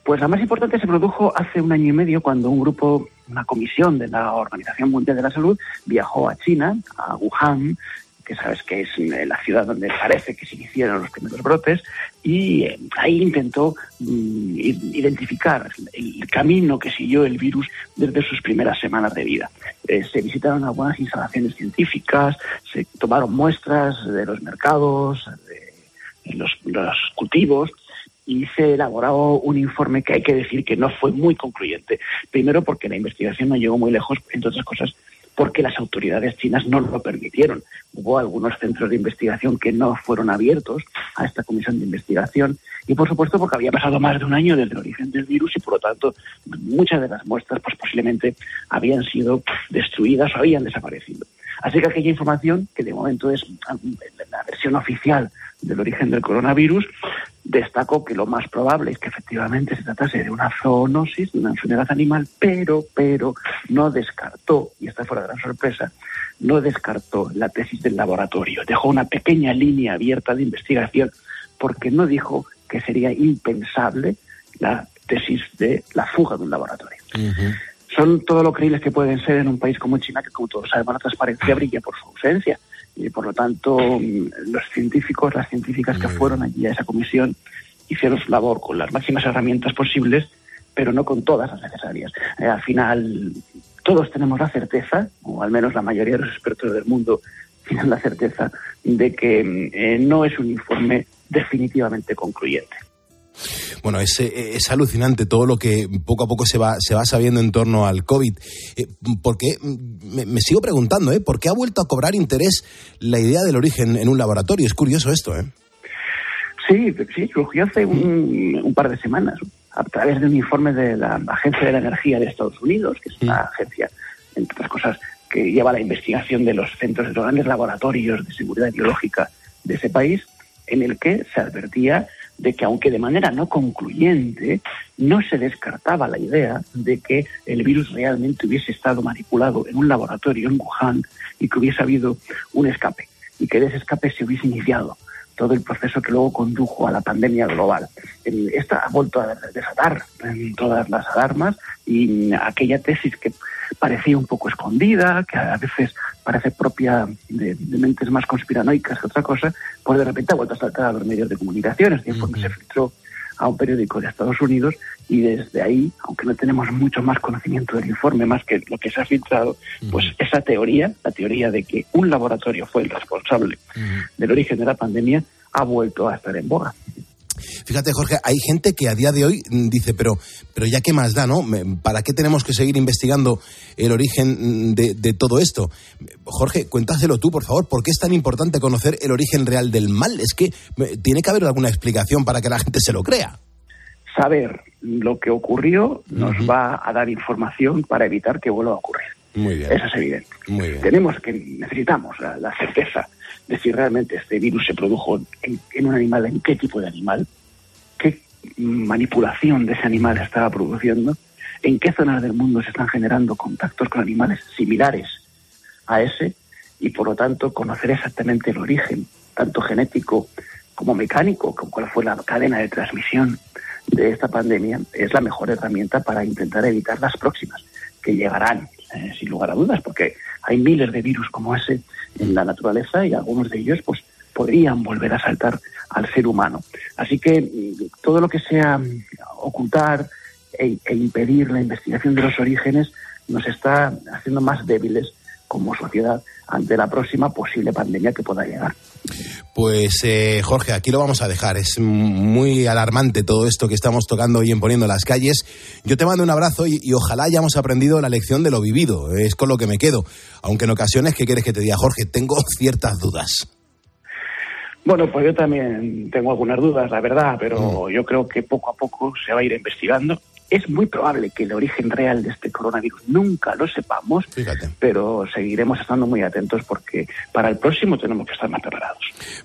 Pues la más importante se produjo hace un año y medio cuando un grupo, una comisión de la Organización Mundial de la Salud viajó a China, a Wuhan, que sabes que es eh, la ciudad donde parece que se iniciaron los primeros brotes, y eh, ahí intentó mm, identificar el camino que siguió el virus desde sus primeras semanas de vida. Eh, se visitaron algunas instalaciones científicas, se tomaron muestras de los mercados, de los cultivos, y se elaboró un informe que hay que decir que no fue muy concluyente. Primero porque la investigación no llegó muy lejos, entre otras cosas porque las autoridades chinas no lo permitieron. Hubo algunos centros de investigación que no fueron abiertos a esta comisión de investigación y, por supuesto, porque había pasado más de un año desde el origen del virus y, por lo tanto, muchas de las muestras pues, posiblemente habían sido destruidas o habían desaparecido. Así que aquella información, que de momento es la versión oficial del origen del coronavirus, destacó que lo más probable es que efectivamente se tratase de una zoonosis, de una enfermedad animal, pero, pero no descartó, y esta fue la gran sorpresa, no descartó la tesis del laboratorio. Dejó una pequeña línea abierta de investigación porque no dijo que sería impensable la tesis de la fuga de un laboratorio. Son todo lo creíbles que pueden ser en un país como China, que como todos sabemos la transparencia brilla por su ausencia y por lo tanto mm, los científicos, las científicas que fueron allí a esa comisión hicieron su labor con las máximas herramientas posibles, pero no con todas las necesarias. Eh, al final todos tenemos la certeza, o al menos la mayoría de los expertos del mundo tienen la certeza de que mm, eh, no es un informe definitivamente concluyente. Bueno, es, eh, es, alucinante todo lo que poco a poco se va, se va sabiendo en torno al COVID. Eh, porque me, me, sigo preguntando, ¿eh? ¿Por qué ha vuelto a cobrar interés la idea del origen en un laboratorio? Es curioso esto, ¿eh? Sí, sí, surgió hace un, un par de semanas a través de un informe de la Agencia de la Energía de Estados Unidos, que es una agencia, entre otras cosas, que lleva la investigación de los centros de los grandes laboratorios de seguridad biológica de ese país, en el que se advertía de que aunque de manera no concluyente, no se descartaba la idea de que el virus realmente hubiese estado manipulado en un laboratorio en Wuhan y que hubiese habido un escape y que ese escape se hubiese iniciado todo el proceso que luego condujo a la pandemia global. Esta ha vuelto a desatar todas las alarmas y aquella tesis que parecía un poco escondida, que a veces parece propia de, de, mentes más conspiranoicas que otra cosa, pues de repente ha vuelto a saltar a los medios de comunicación. El informe se filtró a un periódico de Estados Unidos y desde ahí, aunque no tenemos mucho más conocimiento del informe, más que lo que se ha filtrado, pues esa teoría, la teoría de que un laboratorio fue el responsable del origen de la pandemia, ha vuelto a estar en boga. Fíjate, Jorge, hay gente que a día de hoy dice, pero, pero ya qué más da, ¿no? ¿Para qué tenemos que seguir investigando el origen de, de, todo esto? Jorge, cuéntaselo tú, por favor. ¿Por qué es tan importante conocer el origen real del mal? Es que tiene que haber alguna explicación para que la gente se lo crea. Saber lo que ocurrió nos uh -huh. va a dar información para evitar que vuelva a ocurrir. Muy bien. Eso es evidente. Muy bien. Tenemos que, necesitamos la, la certeza de si realmente este virus se produjo en, en, un animal, en qué tipo de animal, qué manipulación de ese animal estaba produciendo, en qué zonas del mundo se están generando contactos con animales similares a ese y por lo tanto conocer exactamente el origen, tanto genético como mecánico, como cuál fue la cadena de transmisión de esta pandemia, es la mejor herramienta para intentar evitar las próximas, que llegarán, eh, sin lugar a dudas, porque hay miles de virus como ese en la naturaleza y algunos de ellos pues podrían volver a saltar al ser humano. Así que todo lo que sea ocultar e, e impedir la investigación de los orígenes nos está haciendo más débiles como sociedad ante la próxima posible pandemia que pueda llegar. Pues eh, Jorge, aquí lo vamos a dejar. Es muy alarmante todo esto que estamos tocando hoy en Poniendo las Calles. Yo te mando un abrazo y, y, ojalá hayamos aprendido la lección de lo vivido. Es con lo que me quedo. Aunque en ocasiones, ¿qué quieres que te diga, Jorge? Tengo ciertas dudas. Bueno, pues yo también tengo algunas dudas, la verdad, pero mm. yo creo que poco a poco se va a ir investigando es muy probable que el origen real de este coronavirus nunca lo sepamos, Fíjate. pero seguiremos estando muy atentos porque para el próximo tenemos que estar más preparados.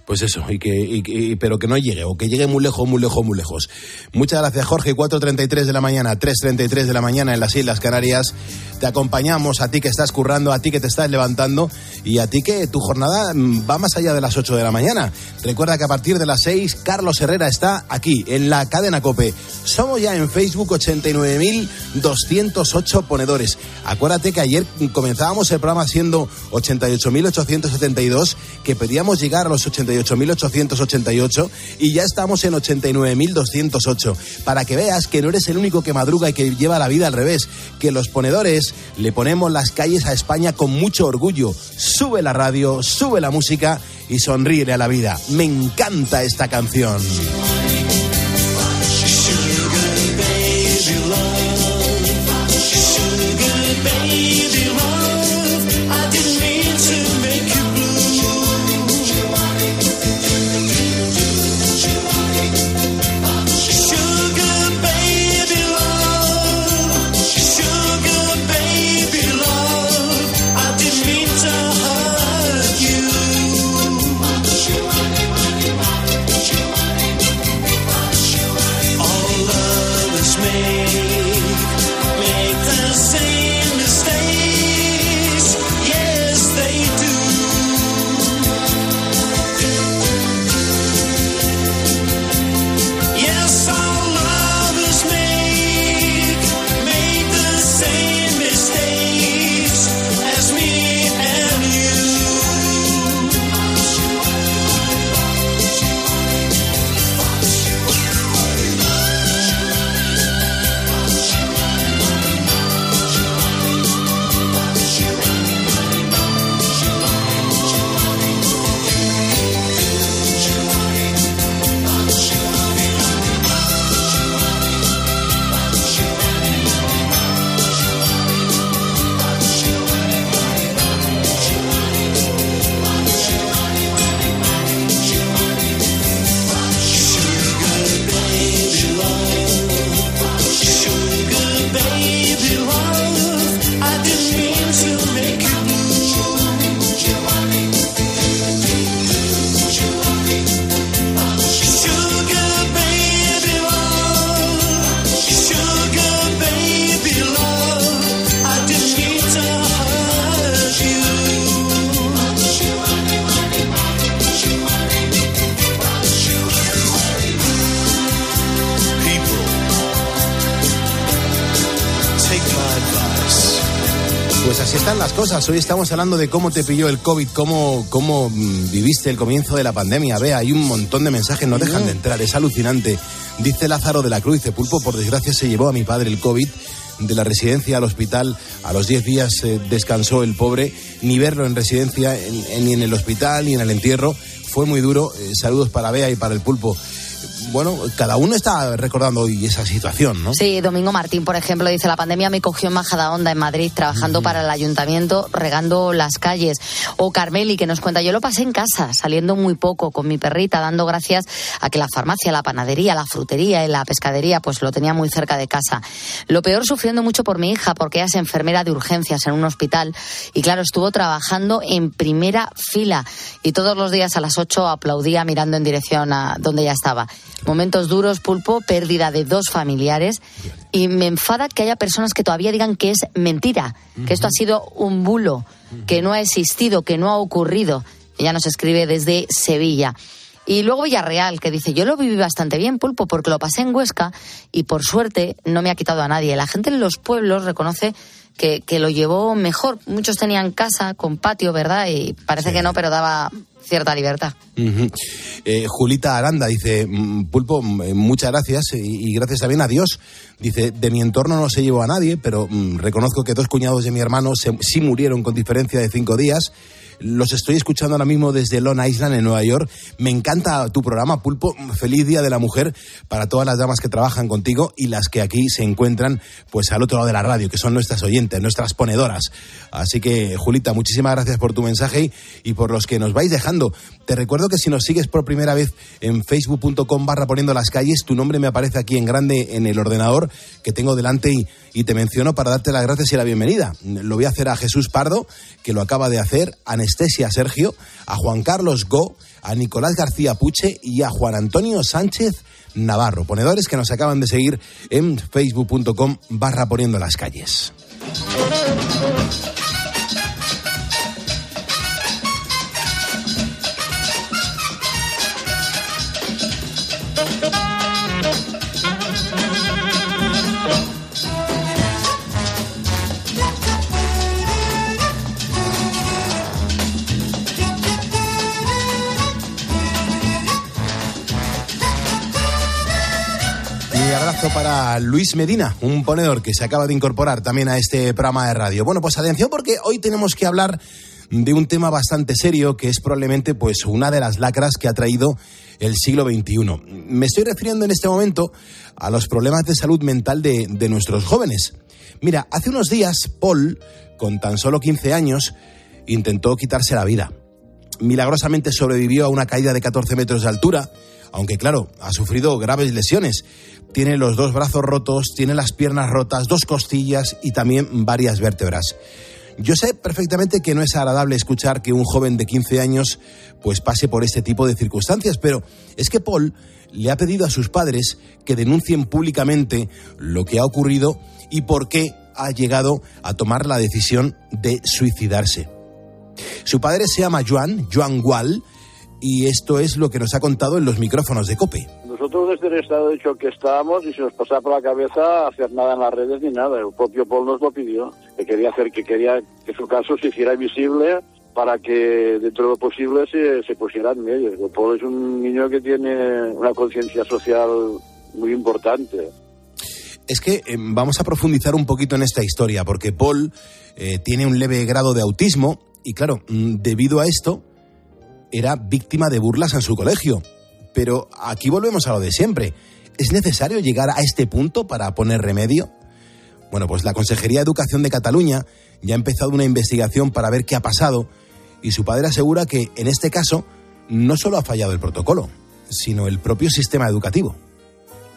Pues eso, y que, y, y, pero que no llegue, o que llegue muy lejos, muy lejos, muy lejos. Muchas gracias, Jorge. 4.33 de la mañana, 3.33 de la mañana en las Islas Canarias. Te acompañamos a ti que estás currando, a ti que te estás levantando y a ti que tu jornada va más allá de las 8 de la mañana. Recuerda que a partir de las 6, Carlos Herrera está aquí, en la cadena Cope. Somos ya en Facebook 89.208 ponedores. Acuérdate que ayer comenzábamos el programa siendo 88.872, que pedíamos llegar a los 88.888 y ya estamos en 89.208. Para que veas que no eres el único que madruga y que lleva la vida al revés, que los ponedores le ponemos las calles a España con mucho orgullo. Sube la radio, sube la música y sonríe a la vida. Me encanta esta canción. Cosas. Hoy estamos hablando de cómo te pilló el COVID, cómo, cómo mm, viviste el comienzo de la pandemia. Vea, hay un montón de mensajes, no dejan de entrar, es alucinante. Dice Lázaro de la Cruz, de Pulpo, por desgracia se llevó a mi padre el COVID de la residencia al hospital. A los 10 días eh, descansó el pobre. Ni verlo en residencia, en- en- ni en el hospital, ni en el entierro. Fue muy duro. Eh, saludos para Bea y para el Pulpo. Bueno, cada uno está recordando hoy esa situación, ¿no? Sí, Domingo Martín, por ejemplo, dice, la pandemia me cogió en Majada Honda, en Madrid, trabajando para el ayuntamiento, regando las calles. O Carmeli, que nos cuenta, yo lo pasé en casa, saliendo muy poco, con mi perrita, dando gracias a que la farmacia, la panadería, la frutería y la pescadería, pues lo tenía muy cerca de casa. Lo peor sufriendo mucho por mi hija, porque ella es enfermera de urgencias en un hospital. Y claro, estuvo trabajando en primera fila. Y todos los días a las 8 aplaudía mirando en dirección a donde ella estaba. Momentos duros, pulpo, pérdida de dos familiares. Y me enfada que haya personas que todavía digan que es mentira, que esto ha sido un bulo, que no ha existido, que no ha ocurrido. Ella nos escribe desde Sevilla. Y luego Villarreal, que dice, yo lo viví bastante bien, Pulpo, porque lo pasé en Huesca y por suerte no me ha quitado a nadie. La gente en los pueblos reconoce que, que lo llevó mejor. Muchos tenían casa con patio, ¿verdad? Y parece que no, pero daba cierta libertad. Eh, Julita Aranda dice, "Mm, Pulpo, mm, eh, muchas gracias y, y gracias también a Dios. Dice, de mi entorno no se llevó a nadie, pero mm, reconozco que dos cuñados de mi hermano se- sí murieron con diferencia de cinco días. Los estoy escuchando ahora mismo desde Long Island, en Nueva York. Me encanta tu programa, Pulpo. Feliz Día de la Mujer para todas las damas que trabajan contigo y las que aquí se encuentran pues al otro lado de la radio, que son nuestras oyentes, nuestras ponedoras. Así que, Julita, muchísimas gracias por tu mensaje y, por los que nos vais dejando. Te recuerdo que si nos sigues por primera vez en facebook.com barra poniendo las calles, tu nombre me aparece aquí en grande en el ordenador que tengo delante y, y te menciono para darte las gracias y la bienvenida. Lo voy a hacer a Jesús Pardo, que lo acaba de hacer, a Anestesia Sergio, a Juan Carlos Go, a Nicolás García Puche y a Juan Antonio Sánchez Navarro, ponedores que nos acaban de seguir en facebook.com barra poniendo las calles. Para Luis Medina, un ponedor que se acaba de incorporar también a este programa de radio. Bueno, pues atención porque hoy tenemos que hablar de un tema bastante serio que es probablemente pues una de las lacras que ha traído el siglo XXI. Me estoy refiriendo en este momento a los problemas de salud mental de, de nuestros jóvenes. Mira, hace unos días Paul, con tan solo 15 años, intentó quitarse la vida milagrosamente sobrevivió a una caída de 14 metros de altura, aunque claro, ha sufrido graves lesiones. Tiene los dos brazos rotos, tiene las piernas rotas, dos costillas y también varias vértebras. Yo sé perfectamente que no es agradable escuchar que un joven de 15 años pues pase por este tipo de circunstancias, pero es que Paul le ha pedido a sus padres que denuncien públicamente lo que ha ocurrido y por qué ha llegado a tomar la decisión de suicidarse. Su padre se llama Joan, Joan Gual, y esto es lo que nos ha contado en los micrófonos de COPE. Nosotros desde el estado de shock que estábamos y se nos pasaba por la cabeza hacer nada en las redes ni nada. El propio Paul nos lo pidió, que quería hacer, que quería que su caso se hiciera visible para que dentro de lo posible se, se pusiera en medio. El Paul es un niño que tiene una conciencia social muy importante. Es que eh, vamos a profundizar un poquito en esta historia, porque Paul eh, tiene un leve grado de autismo y claro, mm, debido a esto, era víctima de burlas en su colegio. Pero aquí volvemos a lo de siempre. ¿Es necesario llegar a este punto para poner remedio? Bueno, pues la Consejería de Educación de Cataluña ya ha empezado una investigación para ver qué ha pasado y su padre asegura que en este caso no solo ha fallado el protocolo, sino el propio sistema educativo.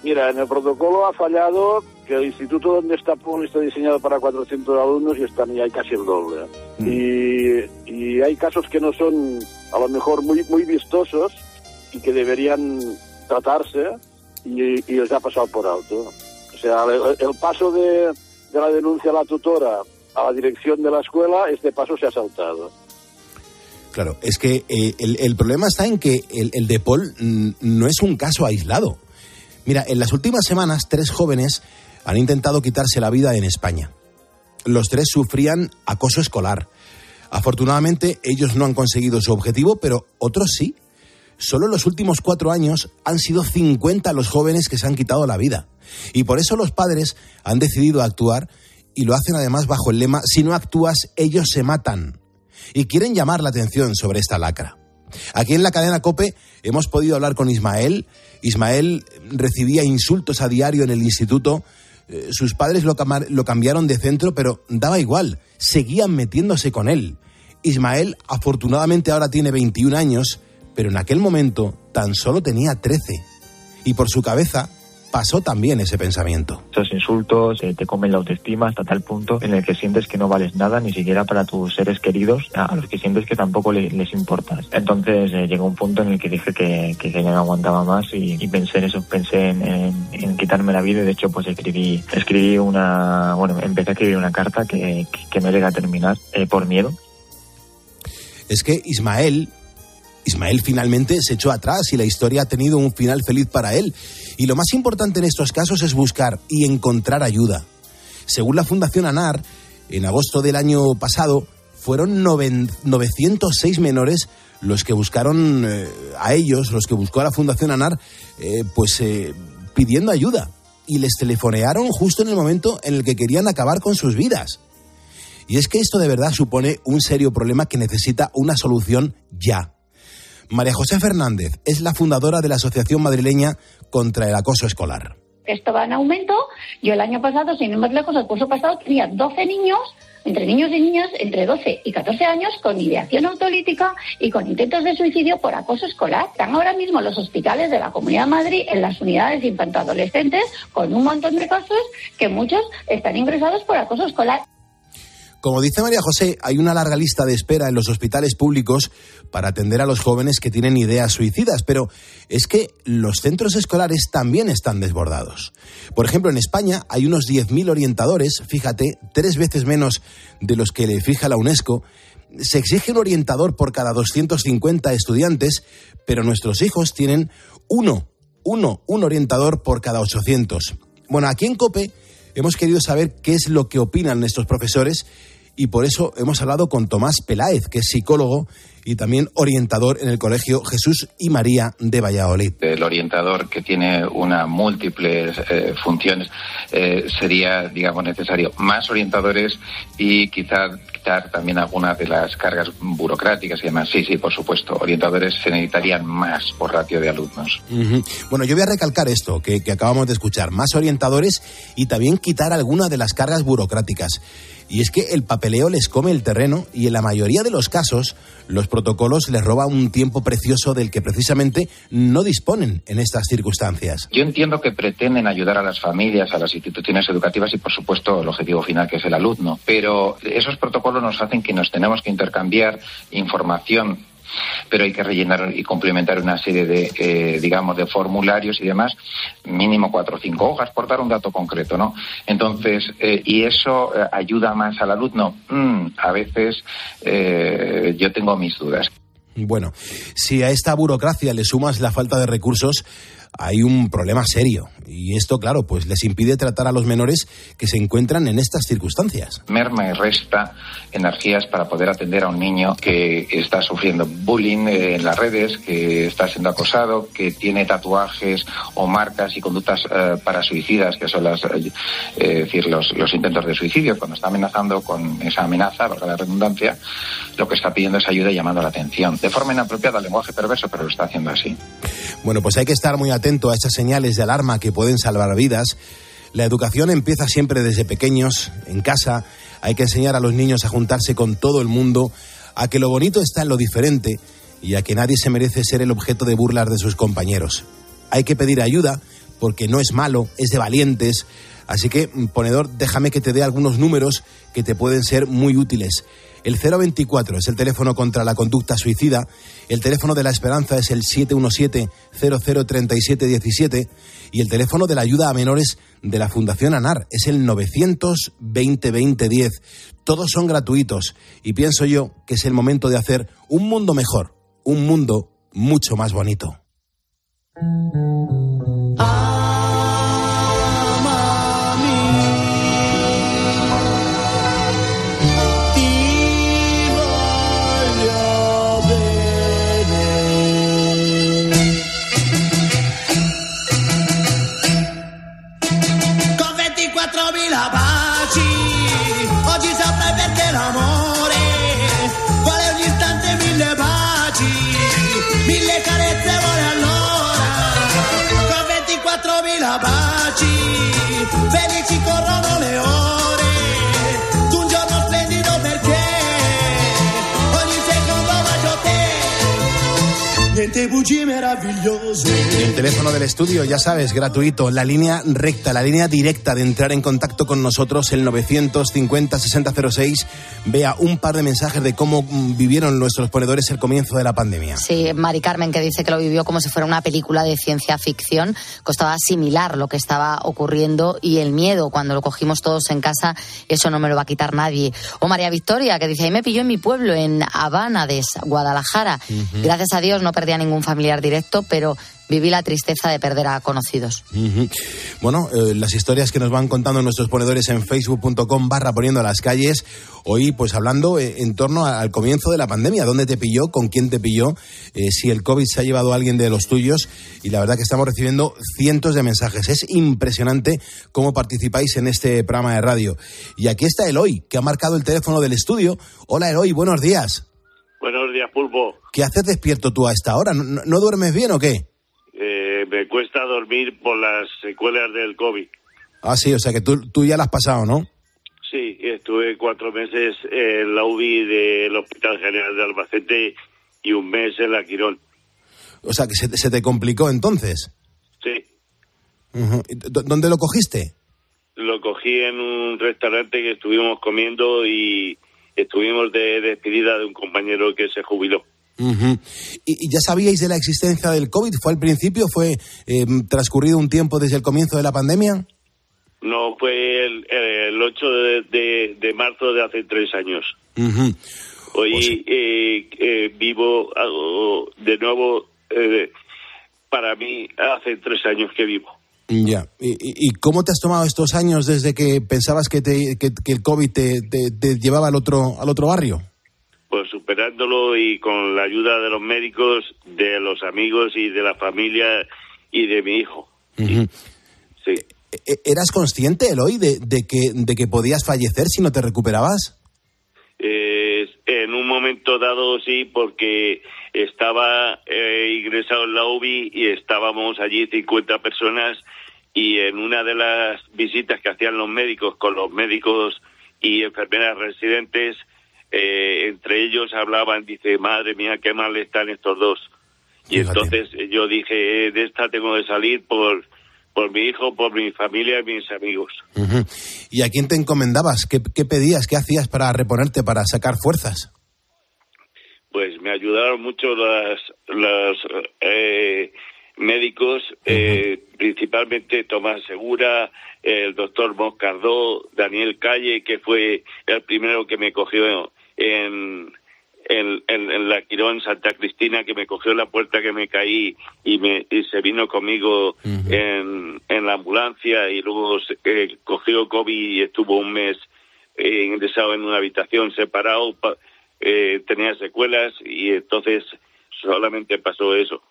Mira, en el protocolo ha fallado que el instituto donde está Paul está diseñado para 400 alumnos y están y hay casi el doble. Y, y hay casos que no son a lo mejor muy, muy vistosos y que deberían tratarse y, y les ha pasado por alto. O sea, el, paso de, de la denuncia a la tutora a la dirección de la escuela, este paso se ha saltado. Claro, es que eh, el, el problema está en que el, el de Paul no es un caso aislado. Mira, en las últimas semanas tres jóvenes han intentado quitarse la vida en España. los tres sufrían acoso escolar. Afortunadamente, ellos no han conseguido su objetivo, pero otros sí. Solo en los últimos cuatro años han sido 50 los jóvenes que se han quitado la vida. Y por eso los padres han decidido actuar y lo hacen además bajo el lema Si no actúas, ellos se matan. Y quieren llamar la atención sobre esta lacra. Aquí en la cadena Cope hemos podido hablar con Ismael. Ismael recibía insultos a diario en el instituto. Eh, Sus padres lo, cambiaron de centro, pero daba igual. Seguían metiéndose con él. Ismael afortunadamente ahora tiene 21 años, pero en aquel momento tan solo tenía 13. Y por su cabeza pasó también ese pensamiento. Esos insultos eh, te comen la autoestima hasta tal punto en el que sientes que no vales nada, ni siquiera para tus seres queridos, a los que sientes que tampoco le- les importas. Entonces eh, llegó un punto en el que dije que, que, ya no aguantaba más y, y pensé en eso, pensé en, en- en quitarme la vida y de hecho pues escribí, escribí una, bueno, empecé a escribir una carta que, que, que no llega a terminar eh, por miedo. Es que Ismael, Ismael finalmente se echó atrás y la historia ha tenido un final feliz para él. Y lo más importante en estos casos es buscar y encontrar ayuda. Según la Fundación ANAR, en agosto del año pasado fueron noven- 906 menores los que buscaron eh, a ellos, los que buscó a la Fundación ANAR, eh, pues eh, pidiendo ayuda. Y les telefonearon justo en el momento en el que querían acabar con sus vidas. Y es que esto de verdad supone un serio problema que necesita una solución ya. María José Fernández es la fundadora de la Asociación Madrileña contra el Acoso Escolar. Esto va en aumento. Yo el año pasado, sin ir más lejos, el curso pasado tenía 12 niños, entre niños y niñas, entre 12 y 14 años, con ideación autolítica y con intentos de suicidio por acoso escolar. Están ahora mismo los hospitales de la Comunidad de Madrid en las unidades infantoadolescentes con un montón de casos que muchos están ingresados por acoso escolar. Como dice María José, hay una larga lista de espera en los hospitales públicos para atender a los jóvenes que tienen ideas suicidas, pero es que los centros escolares también están desbordados. Por ejemplo, en España hay unos 10.000 orientadores, fíjate, tres veces menos de los que le fija la UNESCO. Se exige un orientador por cada 250 estudiantes, pero nuestros hijos tienen uno, uno, un orientador por cada 800. Bueno, aquí en COPE hemos querido saber qué es lo que opinan estos profesores y por eso hemos hablado con Tomás Peláez, que es psicólogo y también orientador en el Colegio Jesús y María de Valladolid. El orientador que tiene una múltiples eh, funciones eh, sería, digamos, necesario más orientadores y quizá quitar también algunas de las cargas burocráticas y demás. Sí, sí, por supuesto. Orientadores se necesitarían más por ratio de alumnos. Bueno, yo voy a recalcar esto que, que acabamos de escuchar, más orientadores y también quitar alguna de las cargas burocráticas. Y es que el papeleo les come el terreno y en la mayoría de los casos los protocolos les roban un tiempo precioso del que precisamente no disponen en estas circunstancias. Yo entiendo que pretenden ayudar a las familias, a las instituciones educativas y, por supuesto, el objetivo final que es el alumno. Pero esos protocolos nos hacen que nos tenemos que intercambiar información pero hay que rellenar y complementar una serie de, eh, digamos, de formularios y demás, mínimo cuatro o cinco hojas, por dar un dato concreto, ¿no? Entonces, eh, ¿y eso eh, ayuda más al alumno? Mm, a veces yo tengo mis dudas. Bueno, si a esta burocracia le sumas la falta de recursos, hay un problema serio. Y esto, claro, pues les impide tratar a los menores que se encuentran en estas circunstancias. merma y resta energías para poder atender a un niño que está sufriendo bullying eh, en las redes, que está siendo acosado, que tiene tatuajes o marcas y conductas eh, para suicidas, que son las, eh, eh, decir, los, los intentos de suicidio. Cuando está amenazando con esa amenaza, valga la redundancia, lo que está pidiendo es ayuda y llamando la atención. De forma inapropiada, lenguaje perverso, pero lo está haciendo así. Bueno, pues hay que estar muy atento a estas señales de alarma que pueden salvar vidas. La educación empieza siempre desde pequeños, en casa. Hay que enseñar a los niños a juntarse con todo el mundo, a que lo bonito está en lo diferente y a que nadie se merece ser el objeto de burlas de sus compañeros. Hay que pedir ayuda porque no es malo, es de valientes. Así que, mm, ponedor, déjame que te dé algunos números que te pueden ser muy útiles. El 024 es el teléfono contra la conducta suicida. El teléfono de la esperanza es el 717-003717. Y el teléfono de la ayuda a menores de la Fundación ANAR es el 920-2010. Todos son gratuitos. Y pienso yo que es el momento de hacer un mundo mejor, un mundo mucho más bonito. carezze baby. Bugie. Y el teléfono del estudio, ya sabes, gratuito, la línea recta, la línea directa de entrar en contacto con nosotros, el 950-6006. Vea un par de mensajes de cómo mm, vivieron nuestros ponedores el comienzo de la pandemia. Sí, Mari Carmen que dice que lo vivió como si fuera una película de ciencia ficción. Costaba asimilar lo que estaba ocurriendo y el miedo cuando lo cogimos todos en casa, eso no me lo va a quitar nadie. O María Victoria que dice, ahí me pilló en mi pueblo, en Habana de Guadalajara. Gracias a Dios no perdí a ningún familiar directo, pero viví la tristeza de perder a conocidos. Bueno, eh, las historias que nos van contando nuestros ponedores en facebook.com barra poniendo las calles, hoy pues hablando eh, en torno al comienzo de la pandemia, dónde te pilló, con quién te pilló, eh, si el COVID se ha llevado a alguien de los tuyos y la verdad que estamos recibiendo cientos de mensajes. Es impresionante cómo participáis en este programa de radio. Y aquí está Eloy, que ha marcado el teléfono del estudio. Hola Eloy, buenos días. Buenos días, Pulpo. ¿Qué haces despierto tú a esta hora? ¿No, duermes bien o qué? Eh, me cuesta dormir por las secuelas del COVID. Ah, sí, o sea que tú, tú ya la has pasado, ¿no? Sí, estuve cuatro meses en la UBI del Hospital General de Albacete y un mes en la Quirón. O sea que se, te- se te complicó entonces. Sí, Ujú. ¿Y d- ¿Dónde lo cogiste? lo cogí en un restaurante que estuvimos comiendo y estuvimos de despedida de un compañero que se jubiló. ¿Y, y ya sabíais de la existencia del COVID? ¿Fue al principio? ¿Fue eh, transcurrido un tiempo desde el comienzo de la pandemia? No, fue el, el 8 de, de- de marzo de hace tres años. Hoy eh, eh, vivo algo de nuevo, eh, para mí hace tres años que vivo. Ya. ¿Y, cómo te has tomado estos años desde que pensabas que, te- que- que el COVID te, te- te llevaba al otro, al otro barrio? Pues superándolo y con la ayuda de los médicos, de los amigos y de la familia y de mi hijo. Sí. E- ¿Eras consciente, Eloy, de, de que, de que podías fallecer si no te recuperabas? Eh, en un momento dado sí, porque estaba eh, ingresado en la UBI y estábamos allí 50 personas y en una de las visitas que hacían los médicos con los médicos y enfermeras residentes, eh, entre ellos hablaban, dice, madre mía, qué mal están estos dos. Y entonces eh, yo dije, eh, de esta tengo que salir por, por mi hijo, por mi familia y mis amigos. ¿Y a quién te encomendabas? ¿Qué, qué pedías? ¿Qué hacías para reponerte, para sacar fuerzas? Pues me ayudaron mucho las, los eh, médicos, eh, principalmente Tomás Segura, el doctor Moscardó, Daniel Calle, que fue el primero que me cogió en, en, en- en la Quirón Santa Cristina, que me cogió la puerta que me caí y, me, y se vino conmigo en, en la ambulancia y luego se- eh, cogió COVID y estuvo un mes eh, ingresado en una habitación separado. pa- eh, tenía secuelas y entonces solamente pasó eso.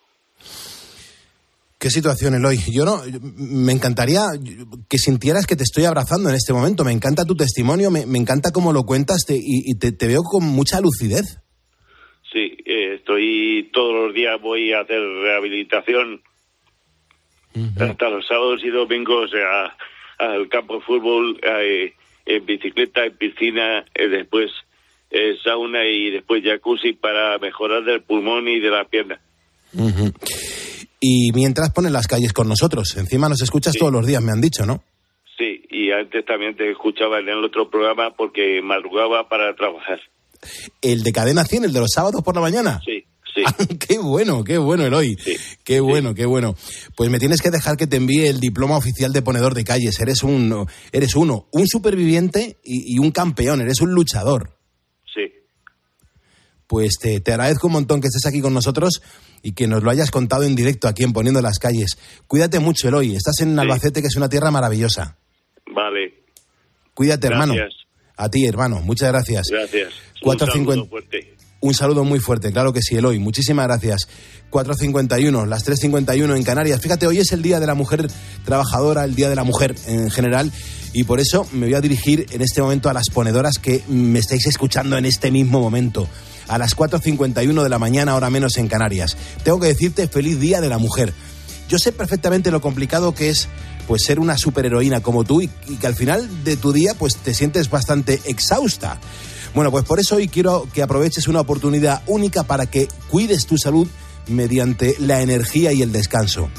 ¿Qué situación, Eloy? Yo no, me encantaría que sintieras que te estoy abrazando en este momento. Me encanta tu testimonio, me, me encanta cómo lo cuentas te- y, y te, te veo con mucha lucidez. Sí, eh, estoy todos los días voy a hacer rehabilitación hasta los sábados y domingos a- al campo de fútbol, eh, en bicicleta, en piscina, eh, después eh, sauna y después jacuzzi para mejorar del pulmón y de la pierna. Y mientras pones las calles con nosotros, encima nos escuchas todos los días, me han dicho, ¿no? Sí, y antes también te escuchaba en el otro programa porque madrugaba para trabajar. El de Cadena 100, el de los sábados por la mañana. Sí, sí. qué bueno, qué bueno, Eloy. Qué bueno, qué bueno. Pues me tienes que dejar que te envíe el diploma oficial de ponedor de calles. Eres un, eres uno, un superviviente y, y un campeón, eres un luchador. Pues te, te agradezco un montón que estés aquí con nosotros y que nos lo hayas contado en directo aquí en Poniendo las Calles. Cuídate mucho, Eloy. Estás en Albacete, que es una tierra maravillosa. Vale, Cuídate, hermano. Gracias. A ti, hermano. Muchas gracias. gracias. Un 450. saludo fuerte. Un saludo muy fuerte, claro que sí, Eloy. Muchísimas gracias. 4.51, las 3.51 en Canarias. Fíjate, hoy es el Día de la Mujer Trabajadora, el Día de la Mujer en general, y por eso me voy a dirigir en este momento a las ponedoras que me estáis escuchando en este mismo momento. A las 4.51 de la mañana, ahora menos en Canarias. Tengo que decirte feliz Día de la Mujer. Yo sé perfectamente lo complicado que es pues ser una superheroína como tú y, y que al final de tu día pues te sientes bastante exhausta. Bueno, pues por eso hoy quiero que aproveches una oportunidad única para que cuides tu salud mediante la energía y el descanso.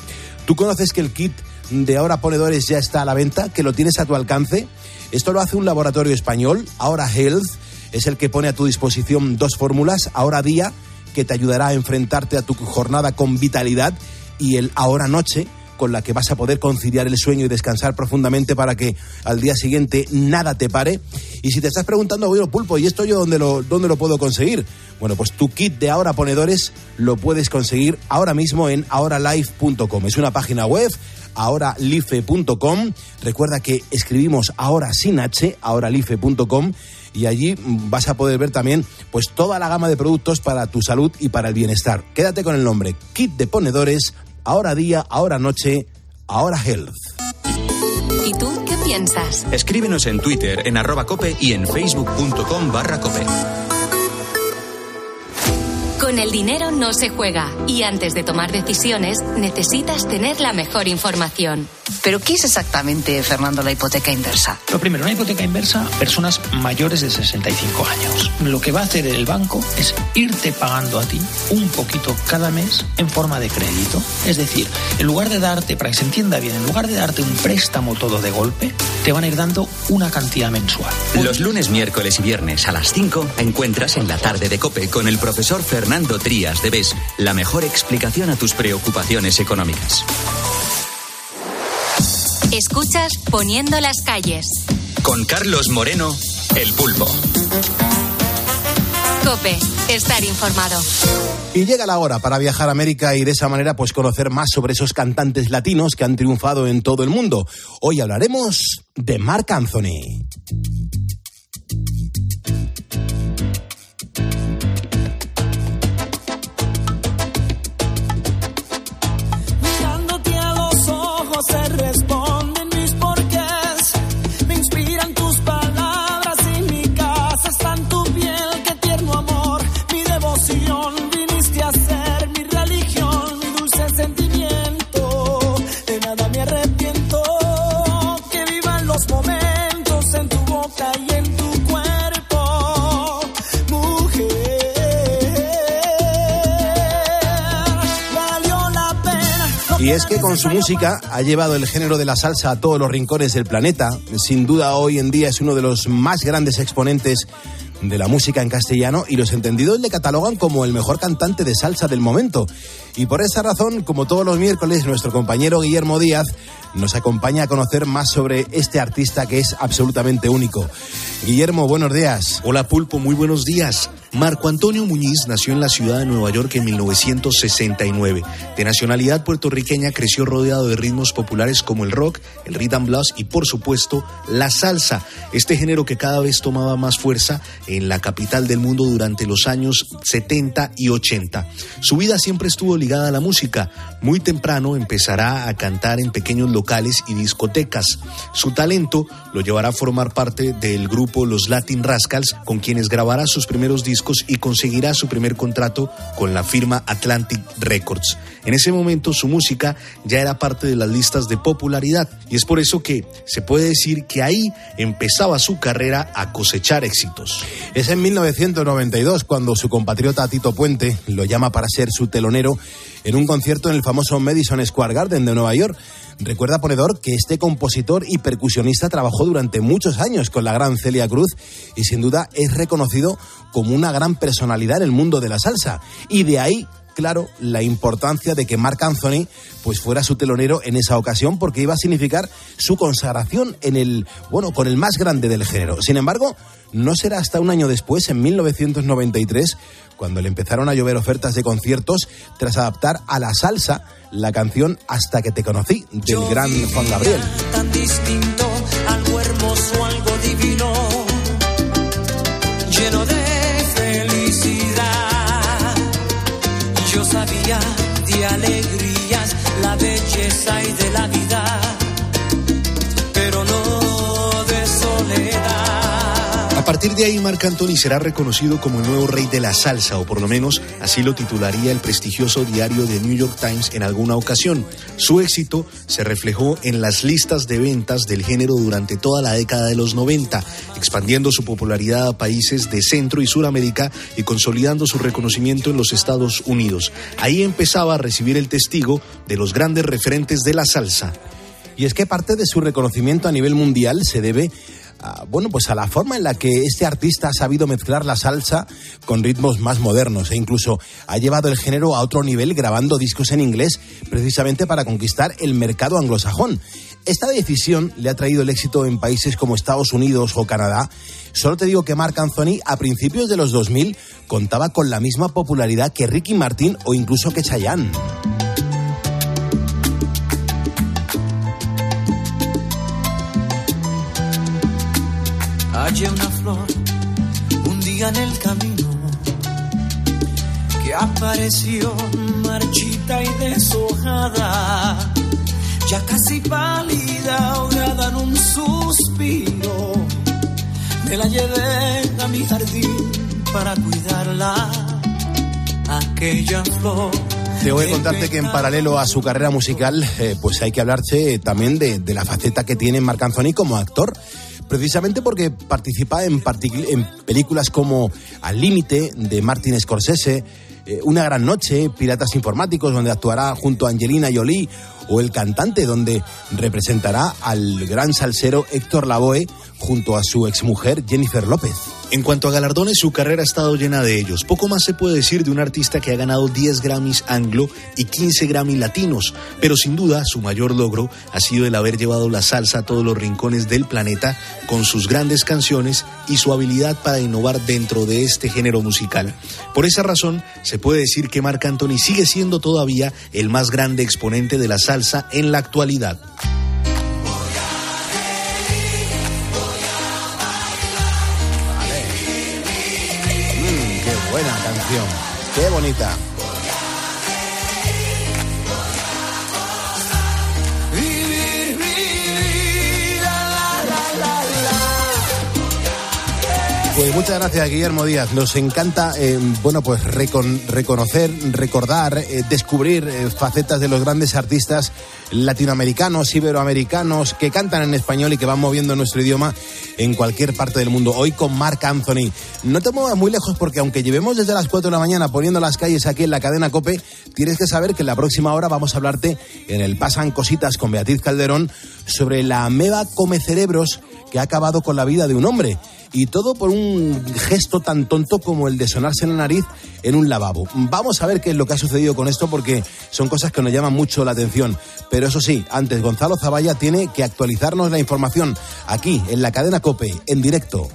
¿Tú conoces que el kit de Ahora Ponedores ya está a la venta, que lo tienes a tu alcance? Esto lo hace un laboratorio español, Ahora Health, es el que pone a tu disposición dos fórmulas, Ahora Día, que te ayudará a enfrentarte a tu jornada con vitalidad, y el Ahora Noche, con la que vas a poder conciliar el sueño y descansar profundamente para que al día siguiente nada te pare. Y si te estás preguntando, bueno, pulpo, ¿y esto yo dónde lo, dónde lo puedo conseguir? Bueno, pues tu kit de ahora ponedores lo puedes conseguir ahora mismo en ahoralife.com. Es una página web ahoralife.com. Recuerda que escribimos ahora sin H, ahoralife.com y allí vas a poder ver también pues toda la gama de productos para tu salud y para el bienestar. Quédate con el nombre Kit de Ponedores, ahora día, ahora noche, ahora health. ¿Y tú qué piensas? Escríbenos en Twitter en arroba cope y en facebook.com barra cope. Con el dinero no se juega y antes de tomar decisiones necesitas tener la mejor información. ¿Pero qué es exactamente, Fernando, la hipoteca inversa? Lo primero, una hipoteca inversa, personas mayores de 65 años. Lo que va a hacer el banco es irte pagando a ti un poquito cada mes en forma de crédito. Es decir, en lugar de darte, para que se entienda bien, en lugar de darte un préstamo todo de golpe, te van a ir dando una cantidad mensual. Los lunes, miércoles y viernes a las 5 encuentras en la tarde de cope con el profesor Fernando Trías de BES la mejor explicación a tus preocupaciones económicas. Escuchas Poniendo las calles. Con Carlos Moreno, el pulpo. Cope, estar informado. Y llega la hora para viajar a América y de esa manera pues conocer más sobre esos cantantes latinos que han triunfado en todo el mundo. Hoy hablaremos de Marc Anthony. Y es que con su música ha llevado el género de la salsa a todos los rincones del planeta. Sin duda hoy en día es uno de los más grandes exponentes de la música en castellano y los entendidos le catalogan como el mejor cantante de salsa del momento. Y por esa razón, como todos los miércoles, nuestro compañero Guillermo Díaz nos acompaña a conocer más sobre este artista que es absolutamente único. Guillermo, buenos días. Hola Pulpo, muy buenos días. Marco Antonio Muñiz nació en la ciudad de Nueva York en 1969. De nacionalidad puertorriqueña, creció rodeado de ritmos populares como el rock, el rhythm blues y, por supuesto, la salsa. Este género que cada vez tomaba más fuerza en la capital del mundo durante los años 70 y 80. Su vida siempre estuvo ligada a la música. Muy temprano empezará a cantar en pequeños locales y discotecas. Su talento lo llevará a formar parte del grupo Los Latin Rascals, con quienes grabará sus primeros discos y conseguirá su primer contrato con la firma Atlantic Records. En ese momento su música ya era parte de las listas de popularidad y es por eso que se puede decir que ahí empezaba su carrera a cosechar éxitos. Es en 1992 cuando su compatriota Tito Puente lo llama para ser su telonero en un concierto en el famoso Madison Square Garden de Nueva York. Recuerda, ponedor, que este compositor y percusionista trabajó durante muchos años con la gran Celia Cruz y sin duda es reconocido como una gran personalidad en el mundo de la salsa. Y de ahí claro la importancia de que Marc Anthony pues fuera su telonero en esa ocasión porque iba a significar su consagración en el bueno con el más grande del género. Sin embargo, no será hasta un año después, en 1993, cuando le empezaron a llover ofertas de conciertos tras adaptar a la salsa la canción Hasta que te conocí del gran Juan Gabriel. tan distinto, algo hermoso, algo divino, partir de ahí, Marc Anthony será reconocido como el nuevo rey de la salsa, o por lo menos así lo titularía el prestigioso diario The New York Times en alguna ocasión. Su éxito se reflejó en las listas de ventas del género durante toda la década de los 90, expandiendo su popularidad a países de Centro y Suramérica y consolidando su reconocimiento en los Estados Unidos. Ahí empezaba a recibir el testigo de los grandes referentes de la salsa. Y es que parte de su reconocimiento a nivel mundial se debe bueno, pues a la forma en la que este artista ha sabido mezclar la salsa con ritmos más modernos e incluso ha llevado el género a otro nivel grabando discos en inglés precisamente para conquistar el mercado anglosajón. Esta decisión le ha traído el éxito en países como Estados Unidos o Canadá. Solo te digo que Marc Anthony a principios de los 2000 contaba con la misma popularidad que Ricky Martin o incluso que Chayanne. Hallé una flor un día en el camino que apareció marchita y deshojada, ya casi pálida, ahogada en un suspiro. Me la llevé a mi jardín para cuidarla, aquella flor. Tengo que contarte que en paralelo a su carrera musical, eh, pues hay que hablarse también de, de la faceta que tiene Marc Anthony como actor precisamente porque participa en, en películas como Al Límite de Martin Scorsese, eh, Una Gran Noche, Piratas Informáticos, donde actuará junto a Angelina Jolie, o El Cantante, donde representará al gran salsero Héctor Lavoe junto a su exmujer Jennifer López. En cuanto a galardones, su carrera ha estado llena de ellos. Poco más se puede decir de un artista que ha ganado 10 Grammys anglo y 15 Grammy latinos, pero sin duda su mayor logro ha sido el haber llevado la salsa a todos los rincones del planeta con sus grandes canciones y su habilidad para innovar dentro de este género musical. Por esa razón, se puede decir que Marc Anthony sigue siendo todavía el más grande exponente de la salsa en la actualidad. buena canción. Qué bonita. Pues muchas gracias, Guillermo Díaz. Nos encanta, eh, bueno, pues recon, reconocer, recordar, eh, descubrir eh, facetas de los grandes artistas latinoamericanos, iberoamericanos, que cantan en español y que van moviendo nuestro idioma en cualquier parte del mundo. Hoy con Marc Anthony. No te muevas muy lejos porque aunque llevemos desde las 4 de la mañana poniendo las calles aquí en la cadena Cope, tienes que saber que en la próxima hora vamos a hablarte en el Pasan Cositas con Beatriz Calderón sobre la ameba come cerebros que ha acabado con la vida de un hombre. Y todo por un gesto tan tonto como el de sonarse en la nariz en un lavabo. Vamos a ver qué es lo que ha sucedido con esto porque son cosas que nos llaman mucho la atención. Pero eso sí, antes Gonzalo Zavalla tiene que actualizarnos la información aquí en la cadena Cope, en directo.